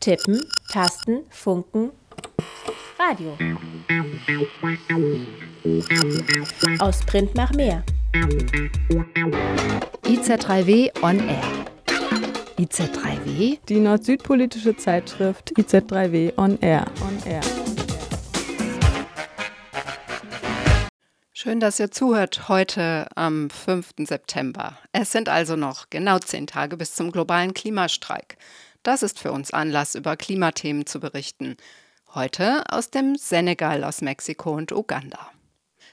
Tippen, Tasten, Funken, Radio. Aus Print nach mehr. IZ3W on Air. IZ3W? Die nord-süd-politische Zeitschrift IZ3W on Air. On Air. Schön, dass ihr zuhört heute am 5. September. Es sind also noch genau zehn Tage bis zum globalen Klimastreik. Das ist für uns Anlass, über Klimathemen zu berichten. Heute aus dem Senegal, aus Mexiko und Uganda.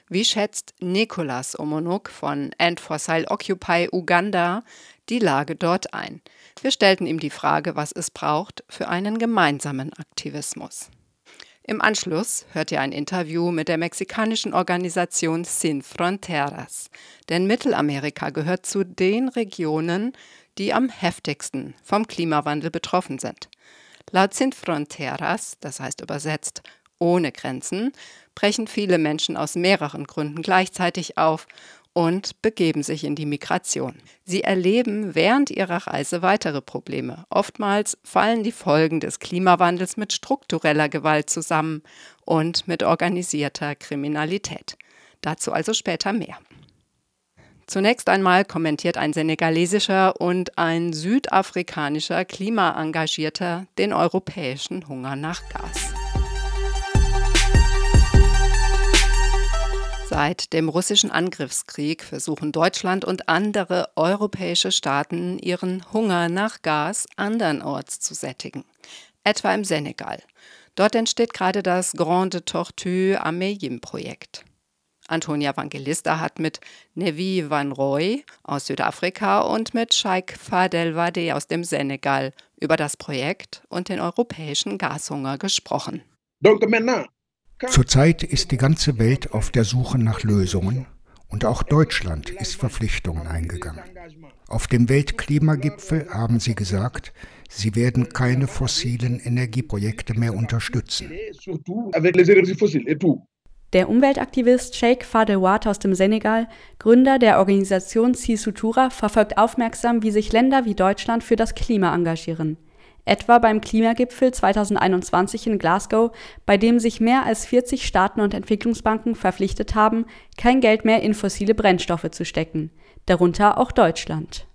Wie schätzt Nicolas Omonuk von End Fossil Occupy Uganda die Lage dort ein? Wir stellten ihm die Frage, was es braucht für einen gemeinsamen Aktivismus. Im Anschluss hört ihr ein Interview mit der mexikanischen Organisation Sin Fronteras. Denn Mittelamerika gehört zu den Regionen, die am heftigsten vom Klimawandel betroffen sind. Laut Sin Fronteras, das heißt übersetzt ohne Grenzen, brechen viele Menschen aus mehreren Gründen gleichzeitig auf und begeben sich in die Migration. Sie erleben während ihrer Reise weitere Probleme. Oftmals fallen die Folgen des Klimawandels mit struktureller Gewalt zusammen und mit organisierter Kriminalität. Dazu also später mehr. Zunächst einmal kommentiert ein senegalesischer und ein südafrikanischer Klimaengagierter den europäischen Hunger nach Gas. Seit dem russischen Angriffskrieg versuchen Deutschland und andere europäische Staaten ihren Hunger nach Gas andernorts zu sättigen, etwa im Senegal. Dort entsteht gerade das Grande Tortue Ameyim-Projekt. Antonia Evangelista hat mit Nevi Van Roy aus Südafrika und mit Sheikh Fadel Wade aus dem Senegal über das Projekt und den europäischen Gashunger gesprochen. Zurzeit ist die ganze Welt auf der Suche nach Lösungen und auch Deutschland ist Verpflichtungen eingegangen. Auf dem Weltklimagipfel haben sie gesagt, sie werden keine fossilen Energieprojekte mehr unterstützen. Der Umweltaktivist Sheikh Fadewat aus dem Senegal, Gründer der Organisation Sisutura, verfolgt aufmerksam, wie sich Länder wie Deutschland für das Klima engagieren. Etwa beim Klimagipfel 2021 in Glasgow, bei dem sich mehr als 40 Staaten und Entwicklungsbanken verpflichtet haben, kein Geld mehr in fossile Brennstoffe zu stecken, darunter auch Deutschland.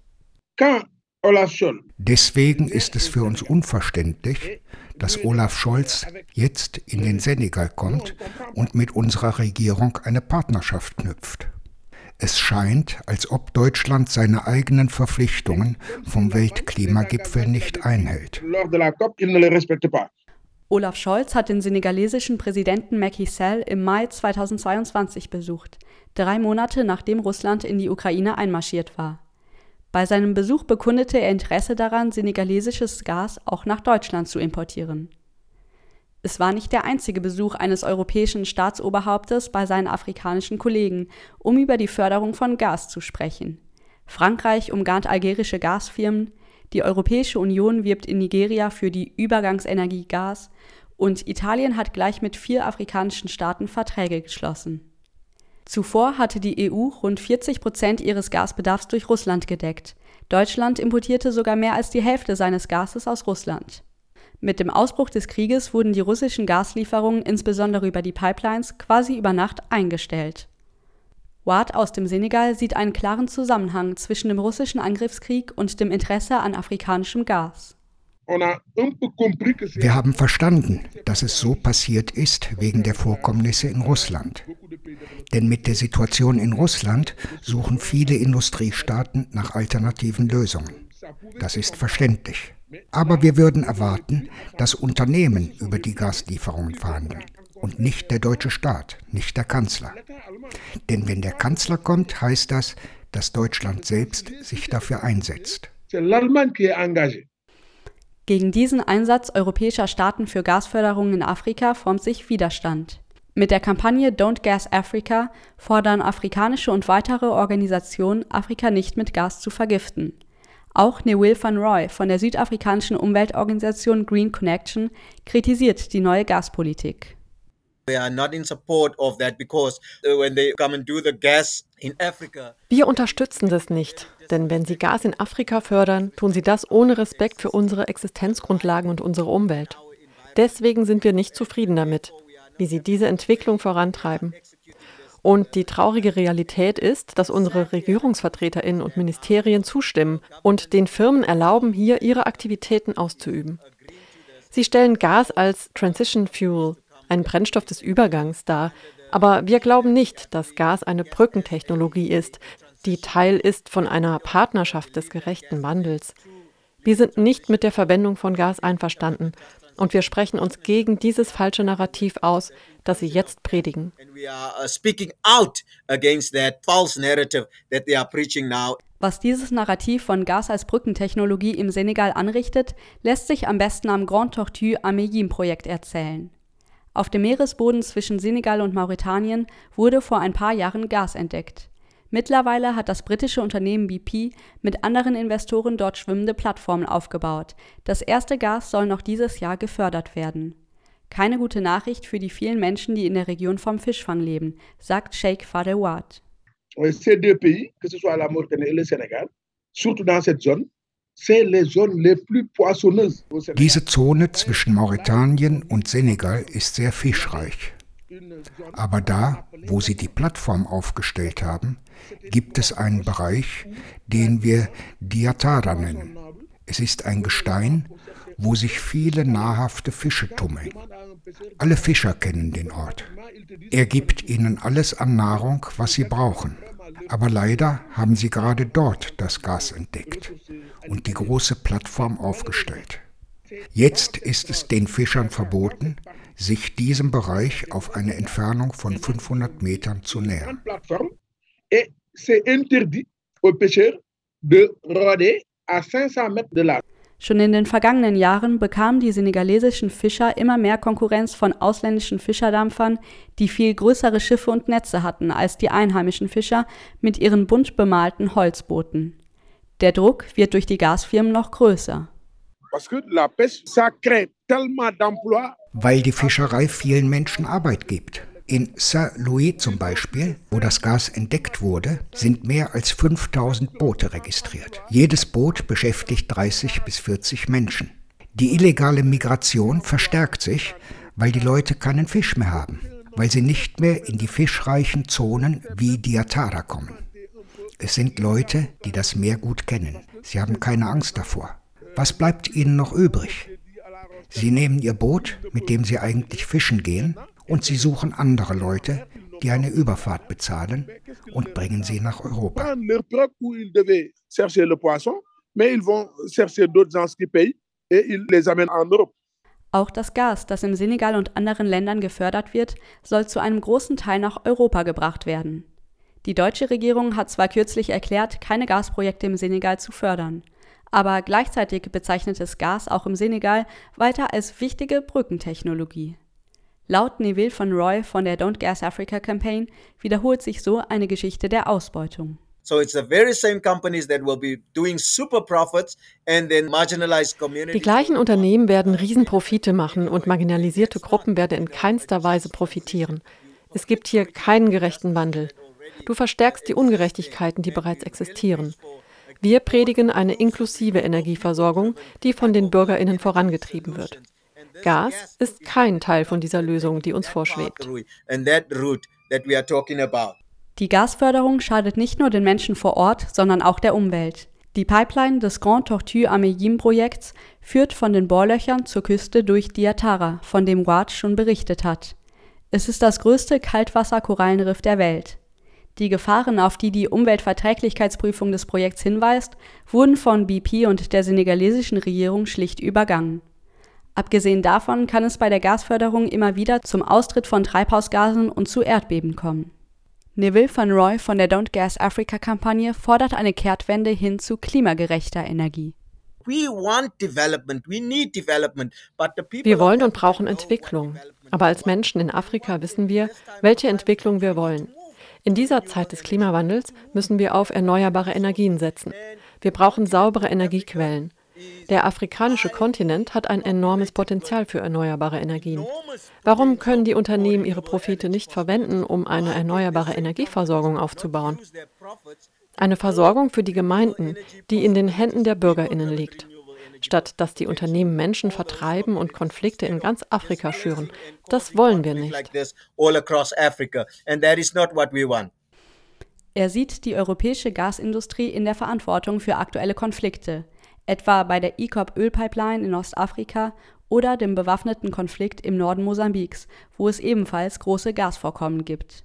Deswegen ist es für uns unverständlich, dass Olaf Scholz jetzt in den Senegal kommt und mit unserer Regierung eine Partnerschaft knüpft. Es scheint, als ob Deutschland seine eigenen Verpflichtungen vom Weltklimagipfel nicht einhält. Olaf Scholz hat den senegalesischen Präsidenten Macky Sall im Mai 2022 besucht, drei Monate nachdem Russland in die Ukraine einmarschiert war. Bei seinem Besuch bekundete er Interesse daran, senegalesisches Gas auch nach Deutschland zu importieren. Es war nicht der einzige Besuch eines europäischen Staatsoberhauptes bei seinen afrikanischen Kollegen, um über die Förderung von Gas zu sprechen. Frankreich umgarnt algerische Gasfirmen, die Europäische Union wirbt in Nigeria für die Übergangsenergie Gas und Italien hat gleich mit vier afrikanischen Staaten Verträge geschlossen. Zuvor hatte die EU rund 40 Prozent ihres Gasbedarfs durch Russland gedeckt. Deutschland importierte sogar mehr als die Hälfte seines Gases aus Russland. Mit dem Ausbruch des Krieges wurden die russischen Gaslieferungen insbesondere über die Pipelines quasi über Nacht eingestellt. Ward aus dem Senegal sieht einen klaren Zusammenhang zwischen dem russischen Angriffskrieg und dem Interesse an afrikanischem Gas. Wir haben verstanden, dass es so passiert ist wegen der Vorkommnisse in Russland. Denn mit der Situation in Russland suchen viele Industriestaaten nach alternativen Lösungen. Das ist verständlich. Aber wir würden erwarten, dass Unternehmen über die Gaslieferungen verhandeln und nicht der deutsche Staat, nicht der Kanzler. Denn wenn der Kanzler kommt, heißt das, dass Deutschland selbst sich dafür einsetzt. Gegen diesen Einsatz europäischer Staaten für Gasförderung in Afrika formt sich Widerstand. Mit der Kampagne Don't Gas Africa fordern afrikanische und weitere Organisationen, Afrika nicht mit Gas zu vergiften. Auch Newil van Roy von der südafrikanischen Umweltorganisation Green Connection kritisiert die neue Gaspolitik. Wir unterstützen das nicht, denn wenn sie Gas in Afrika fördern, tun sie das ohne Respekt für unsere Existenzgrundlagen und unsere Umwelt. Deswegen sind wir nicht zufrieden damit, wie sie diese Entwicklung vorantreiben. Und die traurige Realität ist, dass unsere Regierungsvertreterinnen und Ministerien zustimmen und den Firmen erlauben, hier ihre Aktivitäten auszuüben. Sie stellen Gas als Transition Fuel, einen Brennstoff des Übergangs, dar. Aber wir glauben nicht, dass Gas eine Brückentechnologie ist, die Teil ist von einer Partnerschaft des gerechten Wandels. Wir sind nicht mit der Verwendung von Gas einverstanden und wir sprechen uns gegen dieses falsche Narrativ aus, das Sie jetzt predigen. Uh, Was dieses Narrativ von Gas als Brückentechnologie im Senegal anrichtet, lässt sich am besten am Grand Tortue Ameyim Projekt erzählen. Auf dem Meeresboden zwischen Senegal und Mauretanien wurde vor ein paar Jahren Gas entdeckt. Mittlerweile hat das britische Unternehmen BP mit anderen Investoren dort schwimmende Plattformen aufgebaut. Das erste Gas soll noch dieses Jahr gefördert werden. Keine gute Nachricht für die vielen Menschen, die in der Region vom Fischfang leben, sagt Sheikh Fadewad. Ces deux pays, que ce soit la Mauritanie et le Sénégal, surtout dans cette zone, diese Zone zwischen Mauretanien und Senegal ist sehr fischreich. Aber da, wo sie die Plattform aufgestellt haben, gibt es einen Bereich, den wir Diatara nennen. Es ist ein Gestein, wo sich viele nahrhafte Fische tummeln. Alle Fischer kennen den Ort. Er gibt ihnen alles an Nahrung, was sie brauchen. Aber leider haben sie gerade dort das Gas entdeckt und die große Plattform aufgestellt. Jetzt ist es den Fischern verboten, sich diesem Bereich auf eine Entfernung von 500 Metern zu nähern. Schon in den vergangenen Jahren bekamen die senegalesischen Fischer immer mehr Konkurrenz von ausländischen Fischerdampfern, die viel größere Schiffe und Netze hatten als die einheimischen Fischer mit ihren bunt bemalten Holzbooten. Der Druck wird durch die Gasfirmen noch größer. Weil die Fischerei vielen Menschen Arbeit gibt. In Saint-Louis zum Beispiel, wo das Gas entdeckt wurde, sind mehr als 5000 Boote registriert. Jedes Boot beschäftigt 30 bis 40 Menschen. Die illegale Migration verstärkt sich, weil die Leute keinen Fisch mehr haben, weil sie nicht mehr in die fischreichen Zonen wie Diatara kommen. Es sind Leute, die das Meer gut kennen. Sie haben keine Angst davor. Was bleibt ihnen noch übrig? Sie nehmen ihr Boot, mit dem sie eigentlich fischen gehen, und sie suchen andere Leute, die eine Überfahrt bezahlen und bringen sie nach Europa. Auch das Gas, das im Senegal und anderen Ländern gefördert wird, soll zu einem großen Teil nach Europa gebracht werden. Die deutsche Regierung hat zwar kürzlich erklärt, keine Gasprojekte im Senegal zu fördern, aber gleichzeitig bezeichnet es Gas auch im Senegal weiter als wichtige Brückentechnologie. Laut Neville von Roy von der Don't Gas Africa Campaign wiederholt sich so eine Geschichte der Ausbeutung. Die gleichen Unternehmen werden Riesenprofite machen und marginalisierte Gruppen werden in keinster Weise profitieren. Es gibt hier keinen gerechten Wandel. Du verstärkst die Ungerechtigkeiten, die bereits existieren. Wir predigen eine inklusive Energieversorgung, die von den Bürgerinnen vorangetrieben wird. Gas ist kein Teil von dieser Lösung, die uns vorschwebt. Die Gasförderung schadet nicht nur den Menschen vor Ort, sondern auch der Umwelt. Die Pipeline des Grand Tortue Ameyim Projekts führt von den Bohrlöchern zur Küste durch Diatara, von dem Ward schon berichtet hat. Es ist das größte Kaltwasserkorallenriff der Welt. Die Gefahren, auf die die Umweltverträglichkeitsprüfung des Projekts hinweist, wurden von BP und der senegalesischen Regierung schlicht übergangen. Abgesehen davon kann es bei der Gasförderung immer wieder zum Austritt von Treibhausgasen und zu Erdbeben kommen. Neville van Roy von der Don't Gas Africa Kampagne fordert eine Kehrtwende hin zu klimagerechter Energie. Wir wollen und brauchen Entwicklung. Aber als Menschen in Afrika wissen wir, welche Entwicklung wir wollen. In dieser Zeit des Klimawandels müssen wir auf erneuerbare Energien setzen. Wir brauchen saubere Energiequellen. Der afrikanische Kontinent hat ein enormes Potenzial für erneuerbare Energien. Warum können die Unternehmen ihre Profite nicht verwenden, um eine erneuerbare Energieversorgung aufzubauen? Eine Versorgung für die Gemeinden, die in den Händen der Bürgerinnen liegt statt dass die Unternehmen Menschen vertreiben und Konflikte in ganz Afrika schüren. Das wollen wir nicht. Er sieht die europäische Gasindustrie in der Verantwortung für aktuelle Konflikte, etwa bei der ECOP Ölpipeline in Ostafrika oder dem bewaffneten Konflikt im Norden Mosambiks, wo es ebenfalls große Gasvorkommen gibt.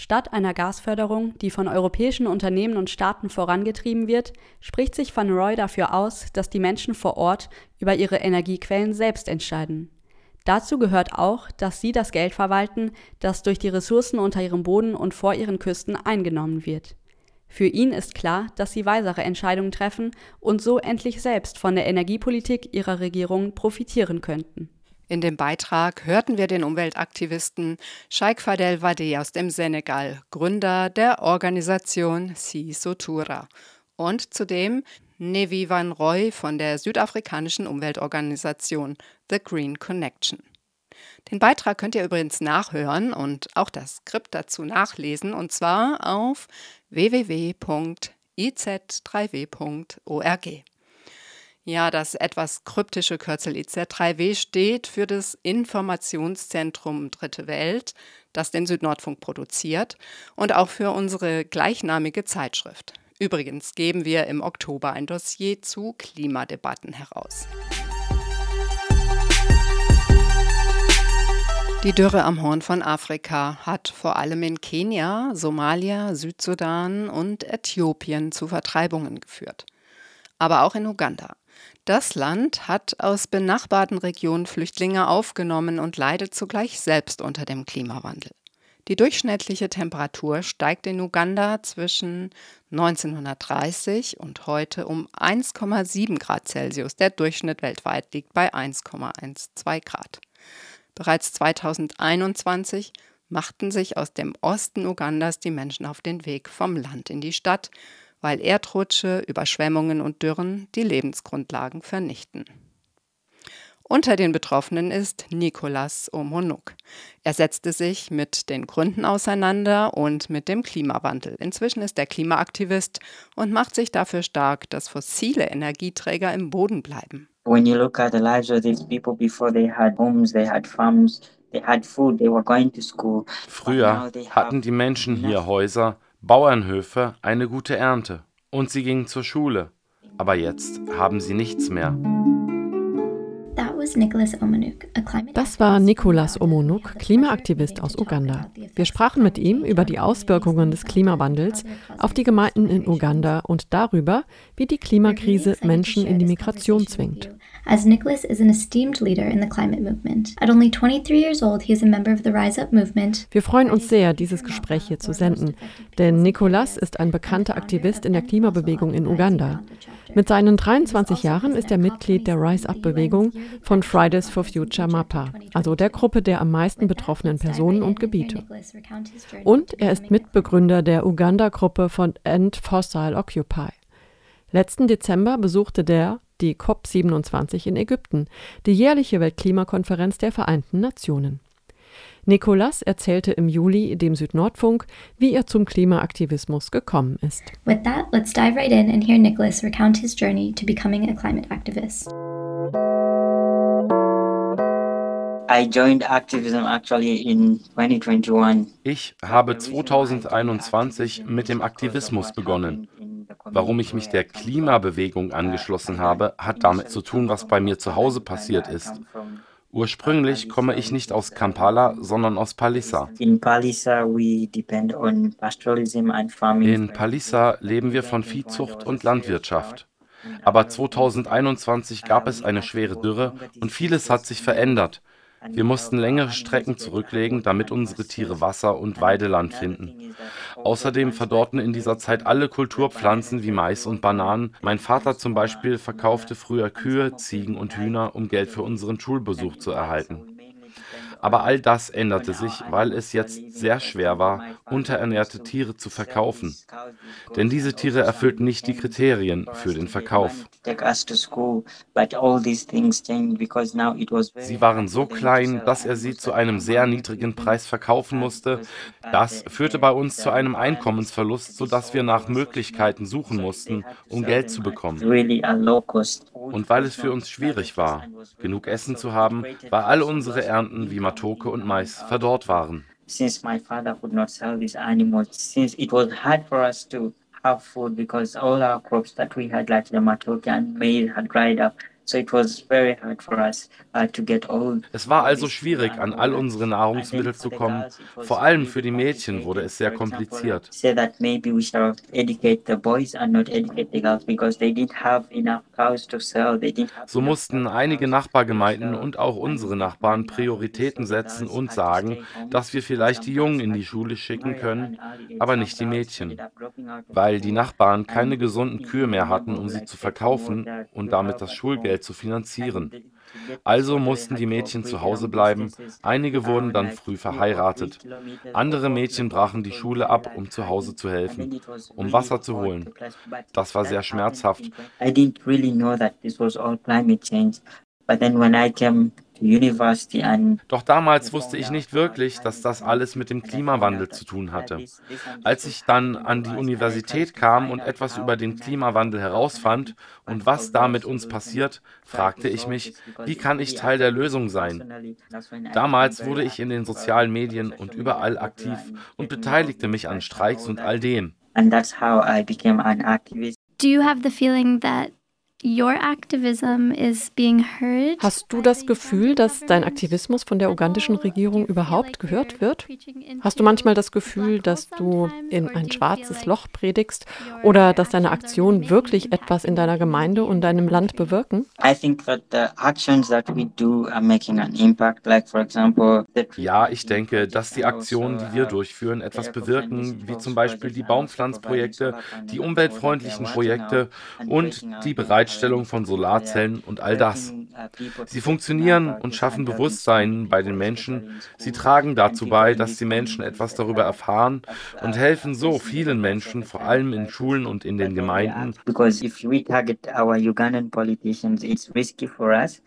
Statt einer Gasförderung, die von europäischen Unternehmen und Staaten vorangetrieben wird, spricht sich Van Roy dafür aus, dass die Menschen vor Ort über ihre Energiequellen selbst entscheiden. Dazu gehört auch, dass sie das Geld verwalten, das durch die Ressourcen unter ihrem Boden und vor ihren Küsten eingenommen wird. Für ihn ist klar, dass sie weisere Entscheidungen treffen und so endlich selbst von der Energiepolitik ihrer Regierung profitieren könnten. In dem Beitrag hörten wir den Umweltaktivisten Sheikh Fadel Wade aus dem Senegal, Gründer der Organisation Si Sotura, und zudem Nevi Van Roy von der südafrikanischen Umweltorganisation The Green Connection. Den Beitrag könnt ihr übrigens nachhören und auch das Skript dazu nachlesen, und zwar auf www.iz3w.org. Ja, das etwas kryptische Kürzel IZ3W steht für das Informationszentrum Dritte Welt, das den Südnordfunk produziert und auch für unsere gleichnamige Zeitschrift. Übrigens geben wir im Oktober ein Dossier zu Klimadebatten heraus. Die Dürre am Horn von Afrika hat vor allem in Kenia, Somalia, Südsudan und Äthiopien zu Vertreibungen geführt. Aber auch in Uganda. Das Land hat aus benachbarten Regionen Flüchtlinge aufgenommen und leidet zugleich selbst unter dem Klimawandel. Die durchschnittliche Temperatur steigt in Uganda zwischen 1930 und heute um 1,7 Grad Celsius. Der Durchschnitt weltweit liegt bei 1,12 Grad. Bereits 2021 machten sich aus dem Osten Ugandas die Menschen auf den Weg vom Land in die Stadt weil Erdrutsche, Überschwemmungen und Dürren die Lebensgrundlagen vernichten. Unter den Betroffenen ist Nicolas Omonuk. Er setzte sich mit den Gründen auseinander und mit dem Klimawandel. Inzwischen ist er Klimaaktivist und macht sich dafür stark, dass fossile Energieträger im Boden bleiben. When you look at the lives of these people before they had homes, they had farms, they had food, they were going to school. Früher hatten die Menschen hier Häuser, Bauernhöfe eine gute Ernte und sie gingen zur Schule. Aber jetzt haben sie nichts mehr. Das war Nicolas Omonuk, Klimaaktivist aus Uganda. Wir sprachen mit ihm über die Auswirkungen des Klimawandels auf die Gemeinden in Uganda und darüber, wie die Klimakrise Menschen in die Migration zwingt. As Nicholas is an esteemed leader in the climate movement. At only 23 years old, he is a member of the Rise Up movement. Wir freuen uns sehr, dieses Gespräch hier zu senden, denn Nicholas ist ein bekannter Aktivist in der Klimabewegung in Uganda. Mit seinen 23 Jahren ist er Mitglied der Rise Up Bewegung von Fridays for Future MAPA, also der Gruppe der am meisten betroffenen Personen und Gebiete. Und er ist Mitbegründer der Uganda-Gruppe von End Fossil Occupy. Letzten Dezember besuchte der die COP27 in Ägypten, die jährliche Weltklimakonferenz der Vereinten Nationen. Nicolas erzählte im Juli dem Südnordfunk, wie er zum Klimaaktivismus gekommen ist. With that, let's dive right in and hear Nicholas recount his journey to becoming a climate activist. Ich habe 2021 mit dem Aktivismus begonnen. Warum ich mich der Klimabewegung angeschlossen habe, hat damit zu tun, was bei mir zu Hause passiert ist. Ursprünglich komme ich nicht aus Kampala, sondern aus Palissa. In Palissa leben wir von Viehzucht und Landwirtschaft. Aber 2021 gab es eine schwere Dürre und vieles hat sich verändert. Wir mussten längere Strecken zurücklegen, damit unsere Tiere Wasser und Weideland finden. Außerdem verdorrten in dieser Zeit alle Kulturpflanzen wie Mais und Bananen. Mein Vater zum Beispiel verkaufte früher Kühe, Ziegen und Hühner, um Geld für unseren Schulbesuch zu erhalten. Aber all das änderte sich, weil es jetzt sehr schwer war, unterernährte Tiere zu verkaufen. Denn diese Tiere erfüllten nicht die Kriterien für den Verkauf. Sie waren so klein, dass er sie zu einem sehr niedrigen Preis verkaufen musste. Das führte bei uns zu einem Einkommensverlust, sodass wir nach Möglichkeiten suchen mussten, um Geld zu bekommen. Und weil es für uns schwierig war, genug Essen zu haben, weil all unsere Ernten wie Matoke und Mais verdorrt waren. Since my father could not sell these animals, since it was hard for us to have food because all our crops that we had, like the matoke and maize, had dried up. Es war also schwierig, an all unsere Nahrungsmittel zu kommen. Vor allem für die Mädchen wurde es sehr kompliziert. So mussten einige Nachbargemeinden und auch unsere Nachbarn Prioritäten setzen und sagen, dass wir vielleicht die Jungen in die Schule schicken können, aber nicht die Mädchen. Weil die Nachbarn keine gesunden Kühe mehr hatten, um sie zu verkaufen und damit das Schulgeld Geld zu finanzieren. Also mussten die Mädchen zu Hause bleiben, einige wurden dann früh verheiratet. Andere Mädchen brachen die Schule ab, um zu Hause zu helfen, um Wasser zu holen. Das war sehr schmerzhaft. But then when I came doch damals wusste ich nicht wirklich, dass das alles mit dem Klimawandel zu tun hatte. Als ich dann an die Universität kam und etwas über den Klimawandel herausfand und was da mit uns passiert, fragte ich mich, wie kann ich Teil der Lösung sein? Damals wurde ich in den sozialen Medien und überall aktiv und beteiligte mich an Streiks und all dem. Do you have the feeling that Hast du das Gefühl, dass dein Aktivismus von der ugandischen Regierung überhaupt gehört wird? Hast du manchmal das Gefühl, dass du in ein schwarzes Loch predigst oder dass deine Aktionen wirklich etwas in deiner Gemeinde und deinem Land bewirken? Ja, ich denke, dass die Aktionen, die wir durchführen, etwas bewirken, wie zum Beispiel die Baumpflanzprojekte, die umweltfreundlichen Projekte und die Bereitschaft Bereitstellung von Solarzellen und all das. Sie funktionieren und schaffen Bewusstsein bei den Menschen. Sie tragen dazu bei, dass die Menschen etwas darüber erfahren und helfen so vielen Menschen, vor allem in Schulen und in den Gemeinden.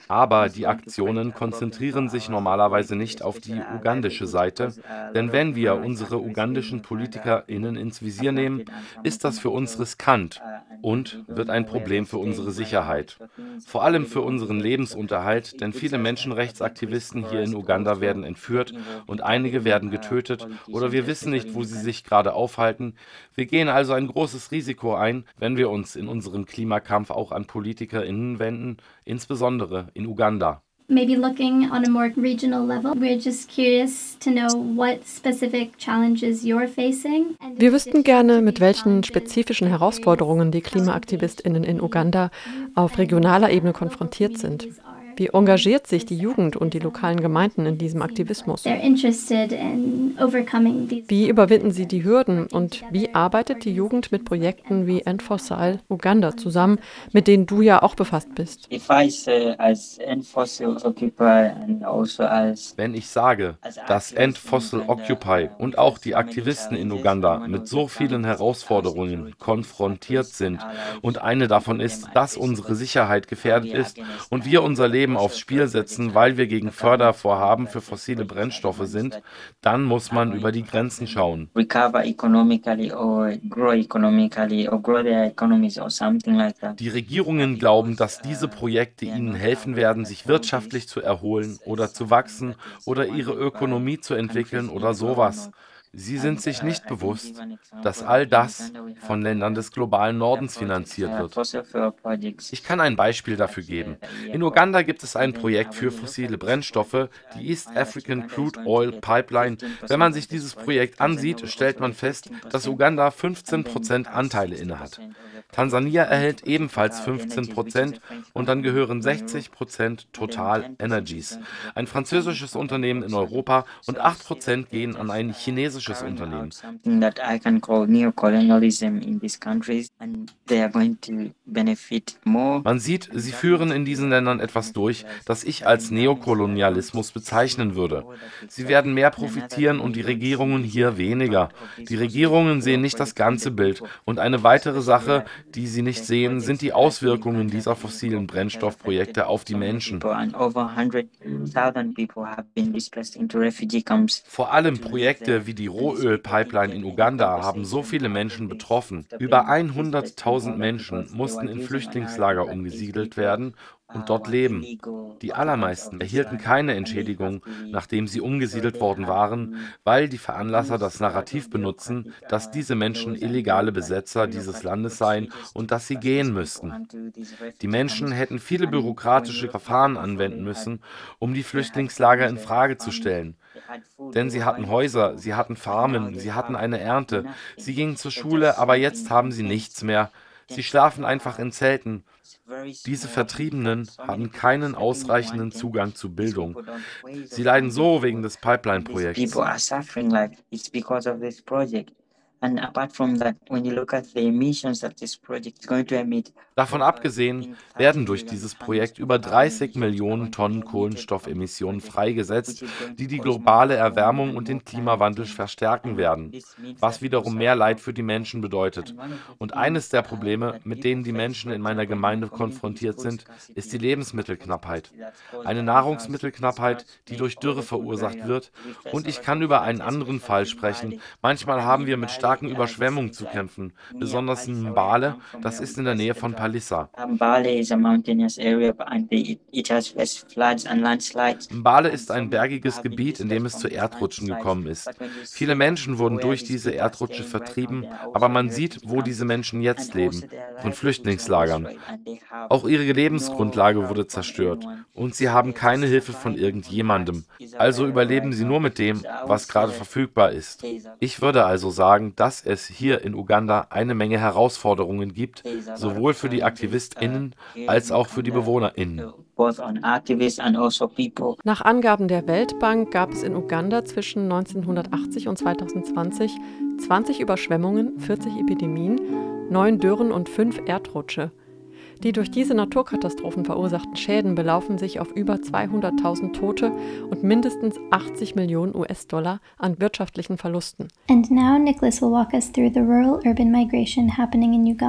Aber die Aktionen konzentrieren sich normalerweise nicht auf die ugandische Seite, denn wenn wir unsere ugandischen PolitikerInnen ins Visier nehmen, ist das für uns riskant und wird ein Problem für unsere Sicherheit. Vor allem für unseren Lebensunterhalt, denn viele Menschenrechtsaktivisten hier in Uganda werden entführt und einige werden getötet oder wir wissen nicht, wo sie sich gerade aufhalten. Wir gehen also ein großes Risiko ein, wenn wir uns in unserem Klimakampf auch an PolitikerInnen wenden, insbesondere in Uganda maybe looking on a more regional level. We're just curious to know what specific challenges you're facing. Wir wüssten gerne, mit welchen spezifischen Herausforderungen die Klimaaktivistinnen in Uganda auf regionaler Ebene konfrontiert sind. Wie engagiert sich die Jugend und die lokalen Gemeinden in diesem Aktivismus? Wie überwinden sie die Hürden und wie arbeitet die Jugend mit Projekten wie End Fossil Uganda zusammen, mit denen du ja auch befasst bist? Also Wenn ich sage, dass End Fossil Occupy und auch die Aktivisten in Uganda mit so vielen Herausforderungen konfrontiert sind und eine davon ist, dass unsere Sicherheit gefährdet ist und wir unser Leben Leben aufs Spiel setzen, weil wir gegen Fördervorhaben für fossile Brennstoffe sind, dann muss man über die Grenzen schauen. Die Regierungen glauben, dass diese Projekte ihnen helfen werden, sich wirtschaftlich zu erholen oder zu wachsen oder ihre Ökonomie zu entwickeln oder sowas. Sie sind sich nicht bewusst, dass all das von Ländern des globalen Nordens finanziert wird. Ich kann ein Beispiel dafür geben. In Uganda gibt es ein Projekt für fossile Brennstoffe, die East African Crude Oil Pipeline. Wenn man sich dieses Projekt ansieht, stellt man fest, dass Uganda 15% Anteile innehat. Tansania erhält ebenfalls 15 Prozent und dann gehören 60 Prozent Total Energies, ein französisches Unternehmen in Europa und 8 Prozent gehen an ein chinesisches Unternehmen. Man sieht, sie führen in diesen Ländern etwas durch, das ich als Neokolonialismus bezeichnen würde. Sie werden mehr profitieren und die Regierungen hier weniger. Die Regierungen sehen nicht das ganze Bild. Und eine weitere Sache, die sie nicht sehen, sind die Auswirkungen dieser fossilen Brennstoffprojekte auf die Menschen. Vor allem Projekte wie die Rohölpipeline in Uganda haben so viele Menschen betroffen. Über 100.000 Menschen mussten in Flüchtlingslager umgesiedelt werden und dort leben. Die allermeisten erhielten keine Entschädigung, nachdem sie umgesiedelt worden waren, weil die Veranlasser das Narrativ benutzen, dass diese Menschen illegale Besetzer dieses Landes seien und dass sie gehen müssten. Die Menschen hätten viele bürokratische Verfahren anwenden müssen, um die Flüchtlingslager in Frage zu stellen. Denn sie hatten Häuser, sie hatten Farmen, sie hatten eine Ernte, sie gingen zur Schule, aber jetzt haben sie nichts mehr. Sie schlafen einfach in Zelten. Diese Vertriebenen haben keinen ausreichenden Zugang zu Bildung. Sie leiden so wegen des Pipeline-Projekts. Davon abgesehen werden durch dieses Projekt über 30 Millionen Tonnen Kohlenstoffemissionen freigesetzt, die die globale Erwärmung und den Klimawandel verstärken werden, was wiederum mehr Leid für die Menschen bedeutet. Und eines der Probleme, mit denen die Menschen in meiner Gemeinde konfrontiert sind, ist die Lebensmittelknappheit. Eine Nahrungsmittelknappheit, die durch Dürre verursacht wird. Und ich kann über einen anderen Fall sprechen. Manchmal haben wir mit starken Überschwemmungen zu kämpfen, besonders in Mbale, das ist in der Nähe von Palissa. Mbale ist ein bergiges Gebiet, in dem es zu Erdrutschen gekommen ist. Viele Menschen wurden durch diese Erdrutsche vertrieben, aber man sieht, wo diese Menschen jetzt leben, von Flüchtlingslagern. Auch ihre Lebensgrundlage wurde zerstört und sie haben keine Hilfe von irgendjemandem. Also überleben sie nur mit dem, was gerade verfügbar ist. Ich würde also sagen, dass es hier in Uganda eine Menge Herausforderungen gibt, sowohl für die AktivistInnen als auch für die BewohnerInnen. Also Nach Angaben der Weltbank gab es in Uganda zwischen 1980 und 2020 20 Überschwemmungen, 40 Epidemien, 9 Dürren und 5 Erdrutsche. Die durch diese Naturkatastrophen verursachten Schäden belaufen sich auf über 200.000 Tote und mindestens 80 Millionen US-Dollar an wirtschaftlichen Verlusten.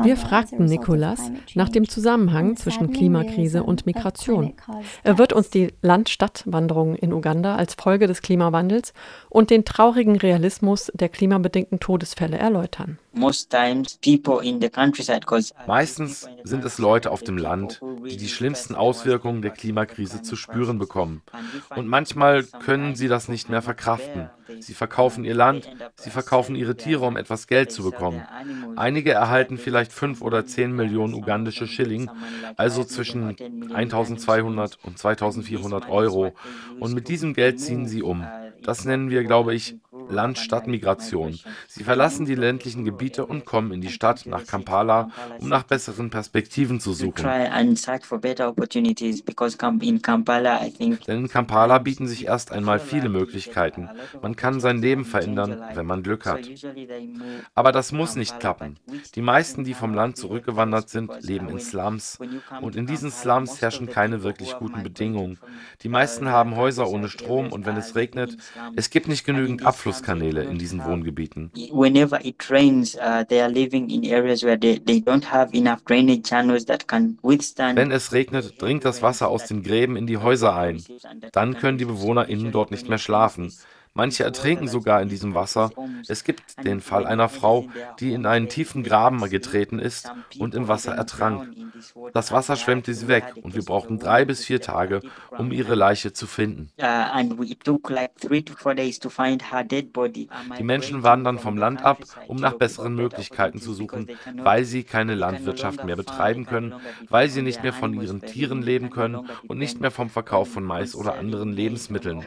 Wir fragten Nicholas nach dem Zusammenhang zwischen Klimakrise und Migration. Er wird uns die Land-Stadt-Wanderung in Uganda als Folge des Klimawandels und den traurigen Realismus der klimabedingten Todesfälle erläutern. Meistens sind es Leute auf dem Land, die die schlimmsten Auswirkungen der Klimakrise zu spüren bekommen. Und manchmal können sie das nicht mehr verkraften. Sie verkaufen ihr Land, sie verkaufen ihre Tiere, um etwas Geld zu bekommen. Einige erhalten vielleicht 5 oder 10 Millionen ugandische Schilling, also zwischen 1200 und 2400 Euro. Und mit diesem Geld ziehen sie um. Das nennen wir, glaube ich, Land-Stadt-Migration. Sie verlassen die ländlichen Gebiete und kommen in die Stadt nach Kampala, um nach besseren Perspektiven zu suchen. Denn in Kampala bieten sich erst einmal viele Möglichkeiten. Man kann sein Leben verändern, wenn man Glück hat. Aber das muss nicht klappen. Die meisten, die vom Land zurückgewandert sind, leben in Slums. Und in diesen Slums herrschen keine wirklich guten Bedingungen. Die meisten haben Häuser ohne Strom und wenn es regnet, es gibt nicht genügend Abfluss Abflusskanäle in diesen Wohngebieten. Whenever it rains, uh, they are living in areas where they, they don't have enough drainage channels that can withstand. Wenn es regnet, dringt das Wasser aus den Gräben in die Häuser ein. Dann können die BewohnerInnen dort nicht mehr schlafen. Manche ertrinken sogar in diesem Wasser. Es gibt den Fall einer Frau, die in einen tiefen Graben getreten ist und im Wasser ertrank. Das Wasser schwemmte sie weg und wir brauchten drei bis vier Tage, um ihre Leiche zu finden. Die Menschen wandern vom Land ab, um nach besseren Möglichkeiten zu suchen, weil sie keine Landwirtschaft mehr betreiben können, weil sie nicht mehr von ihren Tieren leben können und nicht mehr vom Verkauf von Mais oder anderen Lebensmitteln.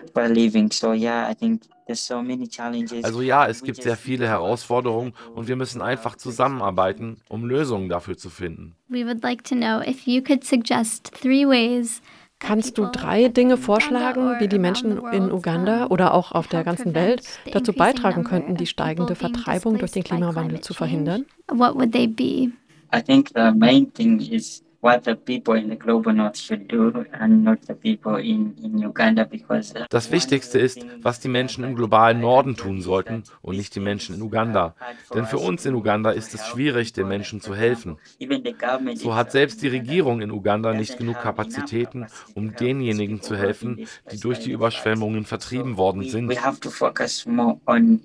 Also ja, es gibt sehr viele Herausforderungen und wir müssen einfach zusammenarbeiten, um Lösungen dafür zu finden. We would like to know if you could suggest three ways Kannst du drei Dinge vorschlagen, wie die Menschen in Uganda oder auch auf der ganzen Welt dazu beitragen könnten, die steigende Vertreibung durch den Klimawandel zu verhindern? What would they be? I think the main thing is what the people in the global north should do and not the people in, in Uganda because uh, Das Wichtigste ist, was die Menschen im globalen Norden tun sollten und nicht die Menschen in Uganda. Denn für uns in Uganda ist es schwierig, den Menschen zu helfen. So hat selbst die Regierung in Uganda nicht genug Kapazitäten, um denjenigen zu helfen, die durch die Überschwemmungen vertrieben worden sind. we have to focus more on.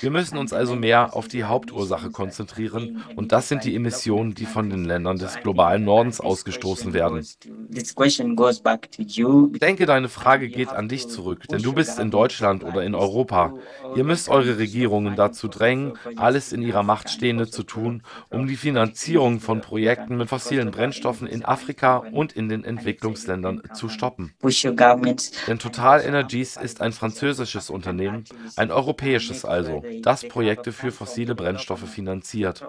Wir müssen uns also mehr auf die Hauptursache konzentrieren und das sind die Emissionen, die von den Ländern des globalen Nordens ausgestoßen werden. Ich denke, deine Frage geht an dich zurück, denn du bist in Deutschland oder in Europa. Ihr müsst eure Regierungen dazu drängen, alles in ihrer Macht Stehende zu tun, um die Finanzierung von Projekten mit fossilen Brennstoffen in Afrika und in den Entwicklungsländern zu stoppen. Denn Total Energies ist ein französisches Unternehmen, ein europäisches also, das Projekte für fossile Brennstoffe finanziert.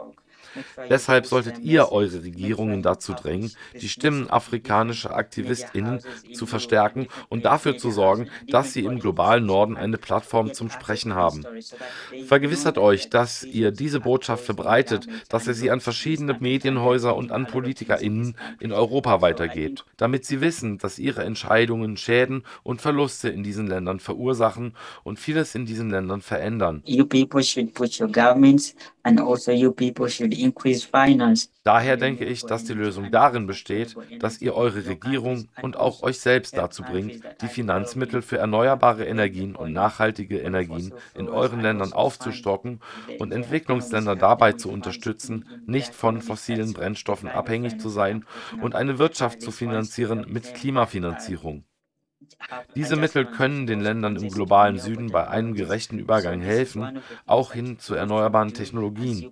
Deshalb solltet ihr eure Regierungen dazu drängen, die Stimmen afrikanischer AktivistInnen zu verstärken und dafür zu sorgen, dass sie im globalen Norden eine Plattform zum Sprechen haben. Vergewissert euch, dass ihr diese Botschaft verbreitet, dass ihr sie an verschiedene Medienhäuser und an PolitikerInnen in Europa weitergebt, damit sie wissen, dass ihre Entscheidungen Schäden und Verluste in diesen Ländern verursachen und vieles in diesen Ländern verändern. you people should push your governments also. Daher denke ich, dass die Lösung darin besteht, dass ihr eure Regierung und auch euch selbst dazu bringt, die Finanzmittel für erneuerbare Energien und nachhaltige Energien in euren Ländern aufzustocken und Entwicklungsländer dabei zu unterstützen, nicht von fossilen Brennstoffen abhängig zu sein und eine Wirtschaft zu finanzieren mit Klimafinanzierung. Diese Mittel können den Ländern im globalen Süden bei einem gerechten Übergang helfen, auch hin zu erneuerbaren Technologien.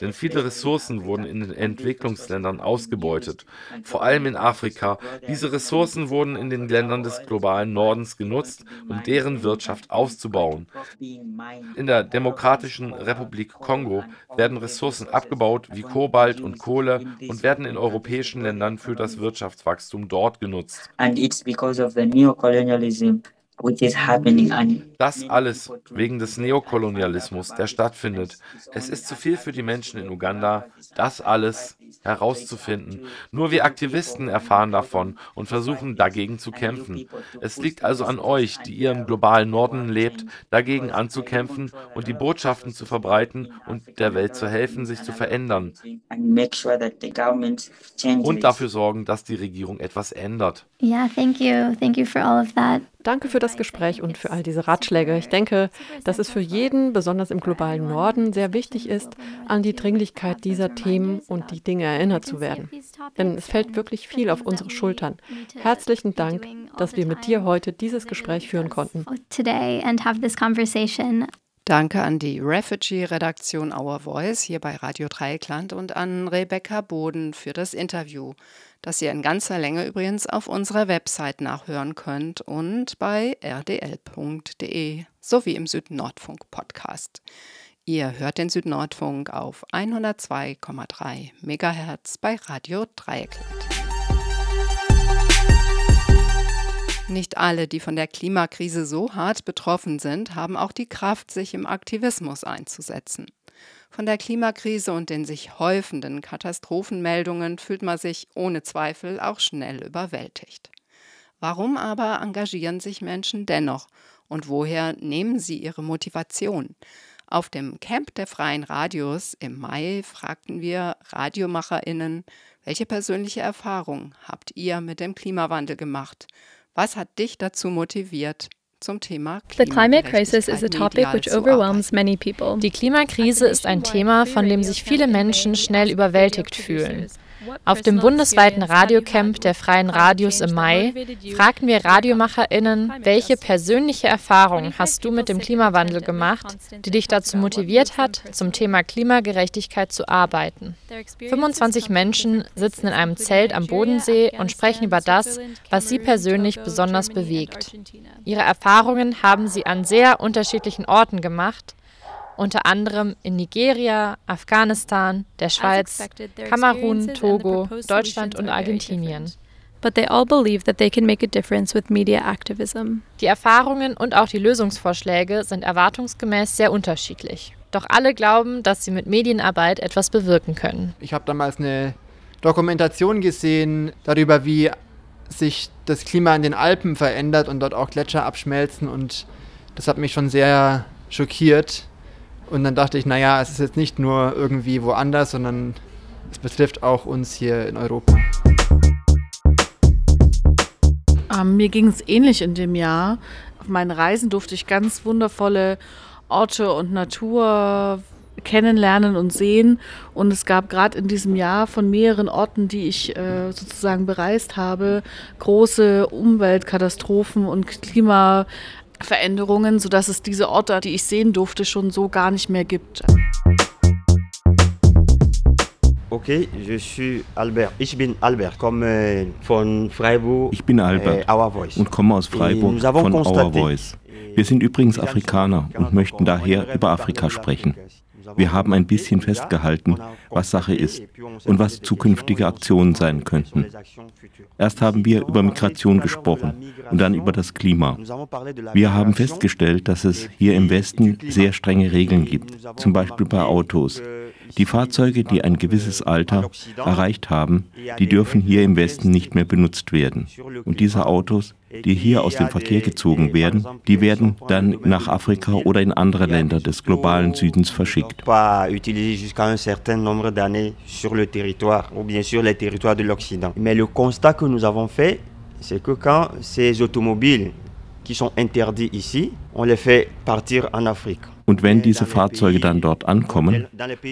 Denn viele Ressourcen wurden in den Entwicklungsländern ausgebeutet, vor allem in Afrika. Diese Ressourcen wurden in den Ländern des globalen Nordens genutzt, um deren Wirtschaft auszubauen. In der Demokratischen Republik Kongo werden Ressourcen abgebaut wie Kobalt und Kohle und werden in europäischen Ländern für das Wirtschaftswachstum dort genutzt. And it's because of the neocolonialism which is happening and Das alles wegen des Neokolonialismus, der stattfindet. Es ist zu viel für die Menschen in Uganda, das alles herauszufinden. Nur wir Aktivisten erfahren davon und versuchen dagegen zu kämpfen. Es liegt also an euch, die ihr im globalen Norden lebt, dagegen anzukämpfen und die Botschaften zu verbreiten und der Welt zu helfen, sich zu verändern und dafür sorgen, dass die Regierung etwas ändert. Yeah, thank you. Thank you for all of that. Danke für das Gespräch und für all diese Ratschläge. Ich denke, dass es für jeden, besonders im globalen Norden, sehr wichtig ist, an die Dringlichkeit dieser Themen und die Dinge erinnert zu werden. Denn es fällt wirklich viel auf unsere Schultern. Herzlichen Dank, dass wir mit dir heute dieses Gespräch führen konnten. Danke an die Refugee-Redaktion Our Voice hier bei Radio Dreieckland und an Rebecca Boden für das Interview, das ihr in ganzer Länge übrigens auf unserer Website nachhören könnt und bei rdl.de sowie im Südnordfunk Podcast. Ihr hört den Südnordfunk auf 102,3 MHz bei Radio Dreieckland. Nicht alle, die von der Klimakrise so hart betroffen sind, haben auch die Kraft, sich im Aktivismus einzusetzen. Von der Klimakrise und den sich häufenden Katastrophenmeldungen fühlt man sich ohne Zweifel auch schnell überwältigt. Warum aber engagieren sich Menschen dennoch und woher nehmen sie ihre Motivation? Auf dem Camp der Freien Radios im Mai fragten wir RadiomacherInnen, welche persönliche Erfahrung habt ihr mit dem Klimawandel gemacht? Was hat dich dazu motiviert, zum Thema The climate crisis is a topic which overwhelms many people. Die Klimakrise ist ein Thema, von dem sich viele Menschen schnell überwältigt fühlen. Auf dem bundesweiten Radiocamp der Freien Radios im Mai fragten wir RadiomacherInnen, welche persönliche Erfahrung hast du mit dem Klimawandel gemacht, die dich dazu motiviert hat, zum Thema Klimagerechtigkeit zu arbeiten. 25 Menschen sitzen in einem Zelt am Bodensee und sprechen über das, was sie persönlich besonders bewegt. Ihre Erfahrungen haben sie an sehr unterschiedlichen Orten gemacht unter anderem in Nigeria, Afghanistan, der Schweiz, Kamerun, Togo, Deutschland und Argentinien. But they all believe that they can make a difference with media activism. Die Erfahrungen und auch die Lösungsvorschläge sind erwartungsgemäß sehr unterschiedlich. Doch alle glauben, dass sie mit Medienarbeit etwas bewirken können. Ich habe damals eine Dokumentation gesehen darüber, wie sich das Klima in den Alpen verändert und dort auch Gletscher abschmelzen und das hat mich schon sehr schockiert. Und dann dachte ich, naja, es ist jetzt nicht nur irgendwie woanders, sondern es betrifft auch uns hier in Europa. Ähm, mir ging es ähnlich in dem Jahr. Auf meinen Reisen durfte ich ganz wundervolle Orte und Natur kennenlernen und sehen. Und es gab gerade in diesem Jahr von mehreren Orten, die ich äh, sozusagen bereist habe, große Umweltkatastrophen und Klima Veränderungen, sodass es diese Orte, die ich sehen durfte, schon so gar nicht mehr gibt. Okay, je suis Albert. Ich bin Albert, komme von Freiburg. Ich bin Albert äh, und komme aus Freiburg von Our Voice. Wir sind übrigens Afrikaner und möchten daher über Afrika sprechen. Wir haben ein bisschen festgehalten, was Sache ist und was zukünftige Aktionen sein könnten. Erst haben wir über Migration gesprochen und dann über das Klima. Wir haben festgestellt, dass es hier im Westen sehr strenge Regeln gibt, zum Beispiel bei Autos. Die Fahrzeuge, die ein gewisses Alter erreicht haben, die dürfen hier im Westen nicht mehr benutzt werden. Und diese Autos, die hier aus dem Verkehr gezogen werden, die werden dann nach Afrika oder in andere Länder des globalen Südens verschickt. Mais le constat que nous avons fait, c'est que quand ces automobiles qui sont interdits ici, on les fait partir en Afrique. Und wenn diese Fahrzeuge dann dort ankommen,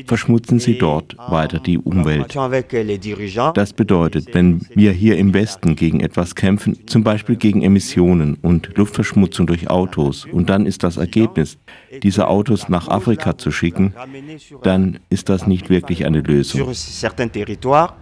verschmutzen sie dort weiter die Umwelt. Das bedeutet, wenn wir hier im Westen gegen etwas kämpfen, zum Beispiel gegen Emissionen und Luftverschmutzung durch Autos, und dann ist das Ergebnis, diese Autos nach Afrika zu schicken, dann ist das nicht wirklich eine Lösung.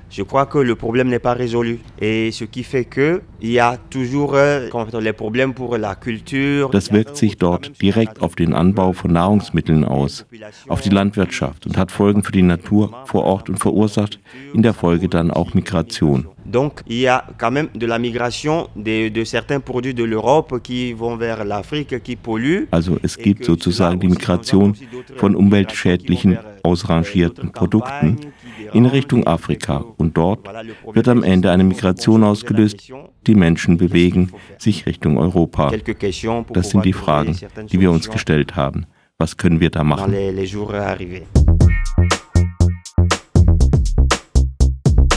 Je crois que le problème n'est pas résolu. Et ce qui fait qu'il y a toujours euh, les problèmes pour la culture. Das wirkt sich dort direkt auf den Anbau von Nahrungsmitteln aus, auf die Landwirtschaft und hat Folgen für die Natur vor Ort und verursacht in der Folge dann auch Migration. Donc il y a quand même de la migration de, de certains produits de l'Europe qui vont vers l'Afrique, qui polluent. Also es gibt sozusagen die Migration von umweltschädlichen, ausrangierten Produkten in Richtung Afrika und dort wird am Ende eine Migration ausgelöst, die Menschen bewegen sich Richtung Europa. Das sind die Fragen, die wir uns gestellt haben. Was können wir da machen?